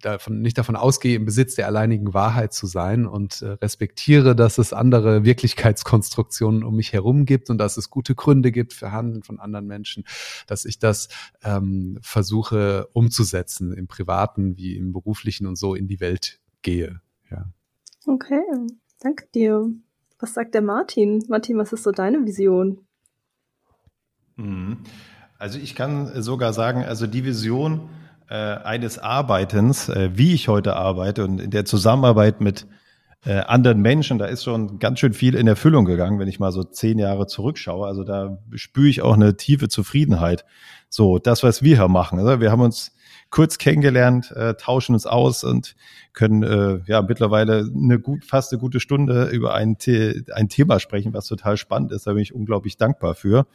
davon, nicht davon ausgehe, im Besitz der alleinigen Wahrheit zu sein und äh, respektiere, dass es andere Wirklichkeitskonstruktionen um mich herum gibt und dass es gute Gründe gibt für Handeln von anderen Menschen, dass ich das ähm, versuche umzusetzen im privaten wie im beruflichen und so in die Welt gehe. Ja. Okay, danke dir. Was sagt der Martin? Martin, was ist so deine Vision? Mhm. Also ich kann sogar sagen, also die Vision, äh, eines Arbeitens, äh, wie ich heute arbeite und in der Zusammenarbeit mit äh, anderen Menschen, da ist schon ganz schön viel in Erfüllung gegangen, wenn ich mal so zehn Jahre zurückschaue. Also da spüre ich auch eine tiefe Zufriedenheit. So, das, was wir hier machen. Also wir haben uns kurz kennengelernt, äh, tauschen uns aus und können äh, ja mittlerweile eine gut, fast eine gute Stunde über ein, The ein Thema sprechen, was total spannend ist. Da bin ich unglaublich dankbar für.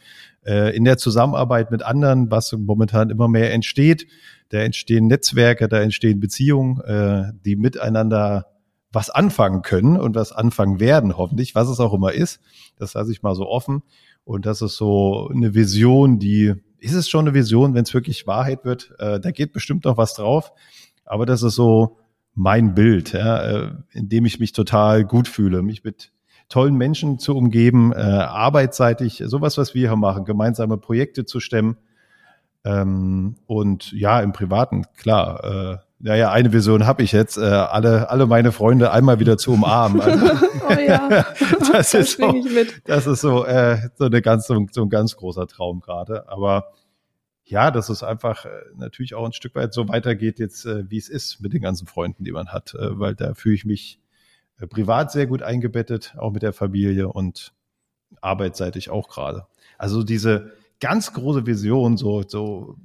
Äh, in der Zusammenarbeit mit anderen, was momentan immer mehr entsteht, da entstehen Netzwerke, da entstehen Beziehungen, äh, die miteinander was anfangen können und was anfangen werden, hoffentlich, was es auch immer ist. Das lasse ich mal so offen. Und das ist so eine Vision, die, ist es schon eine Vision, wenn es wirklich Wahrheit wird? Äh, da geht bestimmt noch was drauf. Aber das ist so mein Bild, ja, äh, in dem ich mich total gut fühle, mich mit tollen Menschen zu umgeben, äh, arbeitsseitig, sowas, was wir hier machen, gemeinsame Projekte zu stemmen. Ähm, und ja, im Privaten, klar, äh, naja, eine Vision habe ich jetzt, äh, alle, alle meine Freunde einmal wieder zu umarmen. <laughs> Also, oh ja, <laughs> das, ist so, das ist so, äh, so, eine ganz, so, so ein ganz großer Traum gerade. Aber ja, dass es einfach äh, natürlich auch ein Stück weit so weitergeht jetzt, äh, wie es ist mit den ganzen Freunden, die man hat, äh, weil da fühle ich mich äh, privat sehr gut eingebettet, auch mit der Familie und arbeitsseitig auch gerade. Also diese ganz große Vision, so, so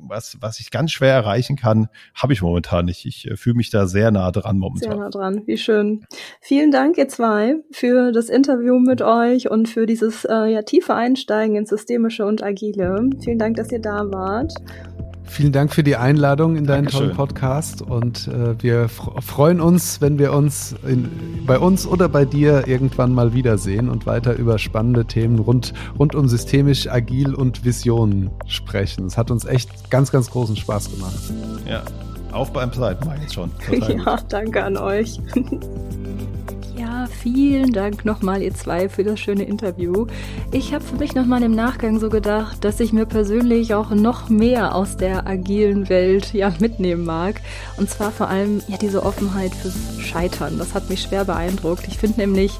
was, was ich ganz schwer erreichen kann, habe ich momentan nicht. Ich äh, fühle mich da sehr nah dran momentan. Sehr nah dran, wie schön. Vielen Dank, ihr zwei, für das Interview mit euch und für dieses äh, ja, tiefe Einsteigen ins Systemische und Agile. Vielen Dank, dass ihr da wart. Vielen Dank für die Einladung in deinen Dankeschön. tollen Podcast und äh, wir freuen uns, wenn wir uns in, bei uns oder bei dir irgendwann mal wiedersehen und weiter über spannende Themen rund, rund um systemisch, agil und Visionen sprechen. Es hat uns echt ganz, ganz großen Spaß gemacht. Ja, auch beim Seiten jetzt schon. Total <laughs> ja, gut. danke an euch. <laughs> vielen Dank nochmal, ihr zwei, für das schöne Interview. Ich habe für mich nochmal im Nachgang so gedacht, dass ich mir persönlich auch noch mehr aus der agilen Welt ja mitnehmen mag. Und zwar vor allem ja diese Offenheit fürs Scheitern. Das hat mich schwer beeindruckt. Ich finde nämlich,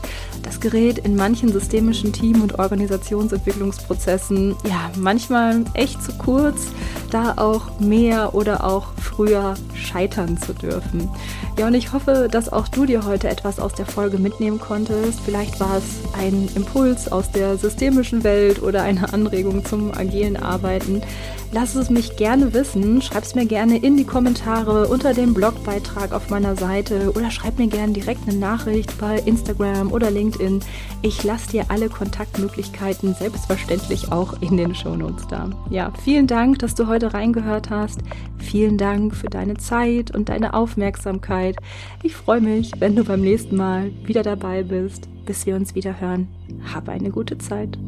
das Gerät in manchen systemischen Team- und Organisationsentwicklungsprozessen ja manchmal echt zu kurz, da auch mehr oder auch früher scheitern zu dürfen. Ja, und ich hoffe, dass auch du dir heute etwas aus der Folge mitnehmen konntest. Vielleicht war es ein Impuls aus der systemischen Welt oder eine Anregung zum agilen Arbeiten. Lass es mich gerne wissen. Schreib es mir gerne in die Kommentare unter dem Blogbeitrag auf meiner Seite oder schreib mir gerne direkt eine Nachricht bei Instagram oder LinkedIn. Ich lasse dir alle Kontaktmöglichkeiten selbstverständlich auch in den Shownotes da. Ja, vielen Dank, dass du heute reingehört hast. Vielen Dank für deine Zeit und deine Aufmerksamkeit. Ich freue mich, wenn du beim nächsten Mal wieder dabei bist. Bis wir uns wieder hören. Hab eine gute Zeit.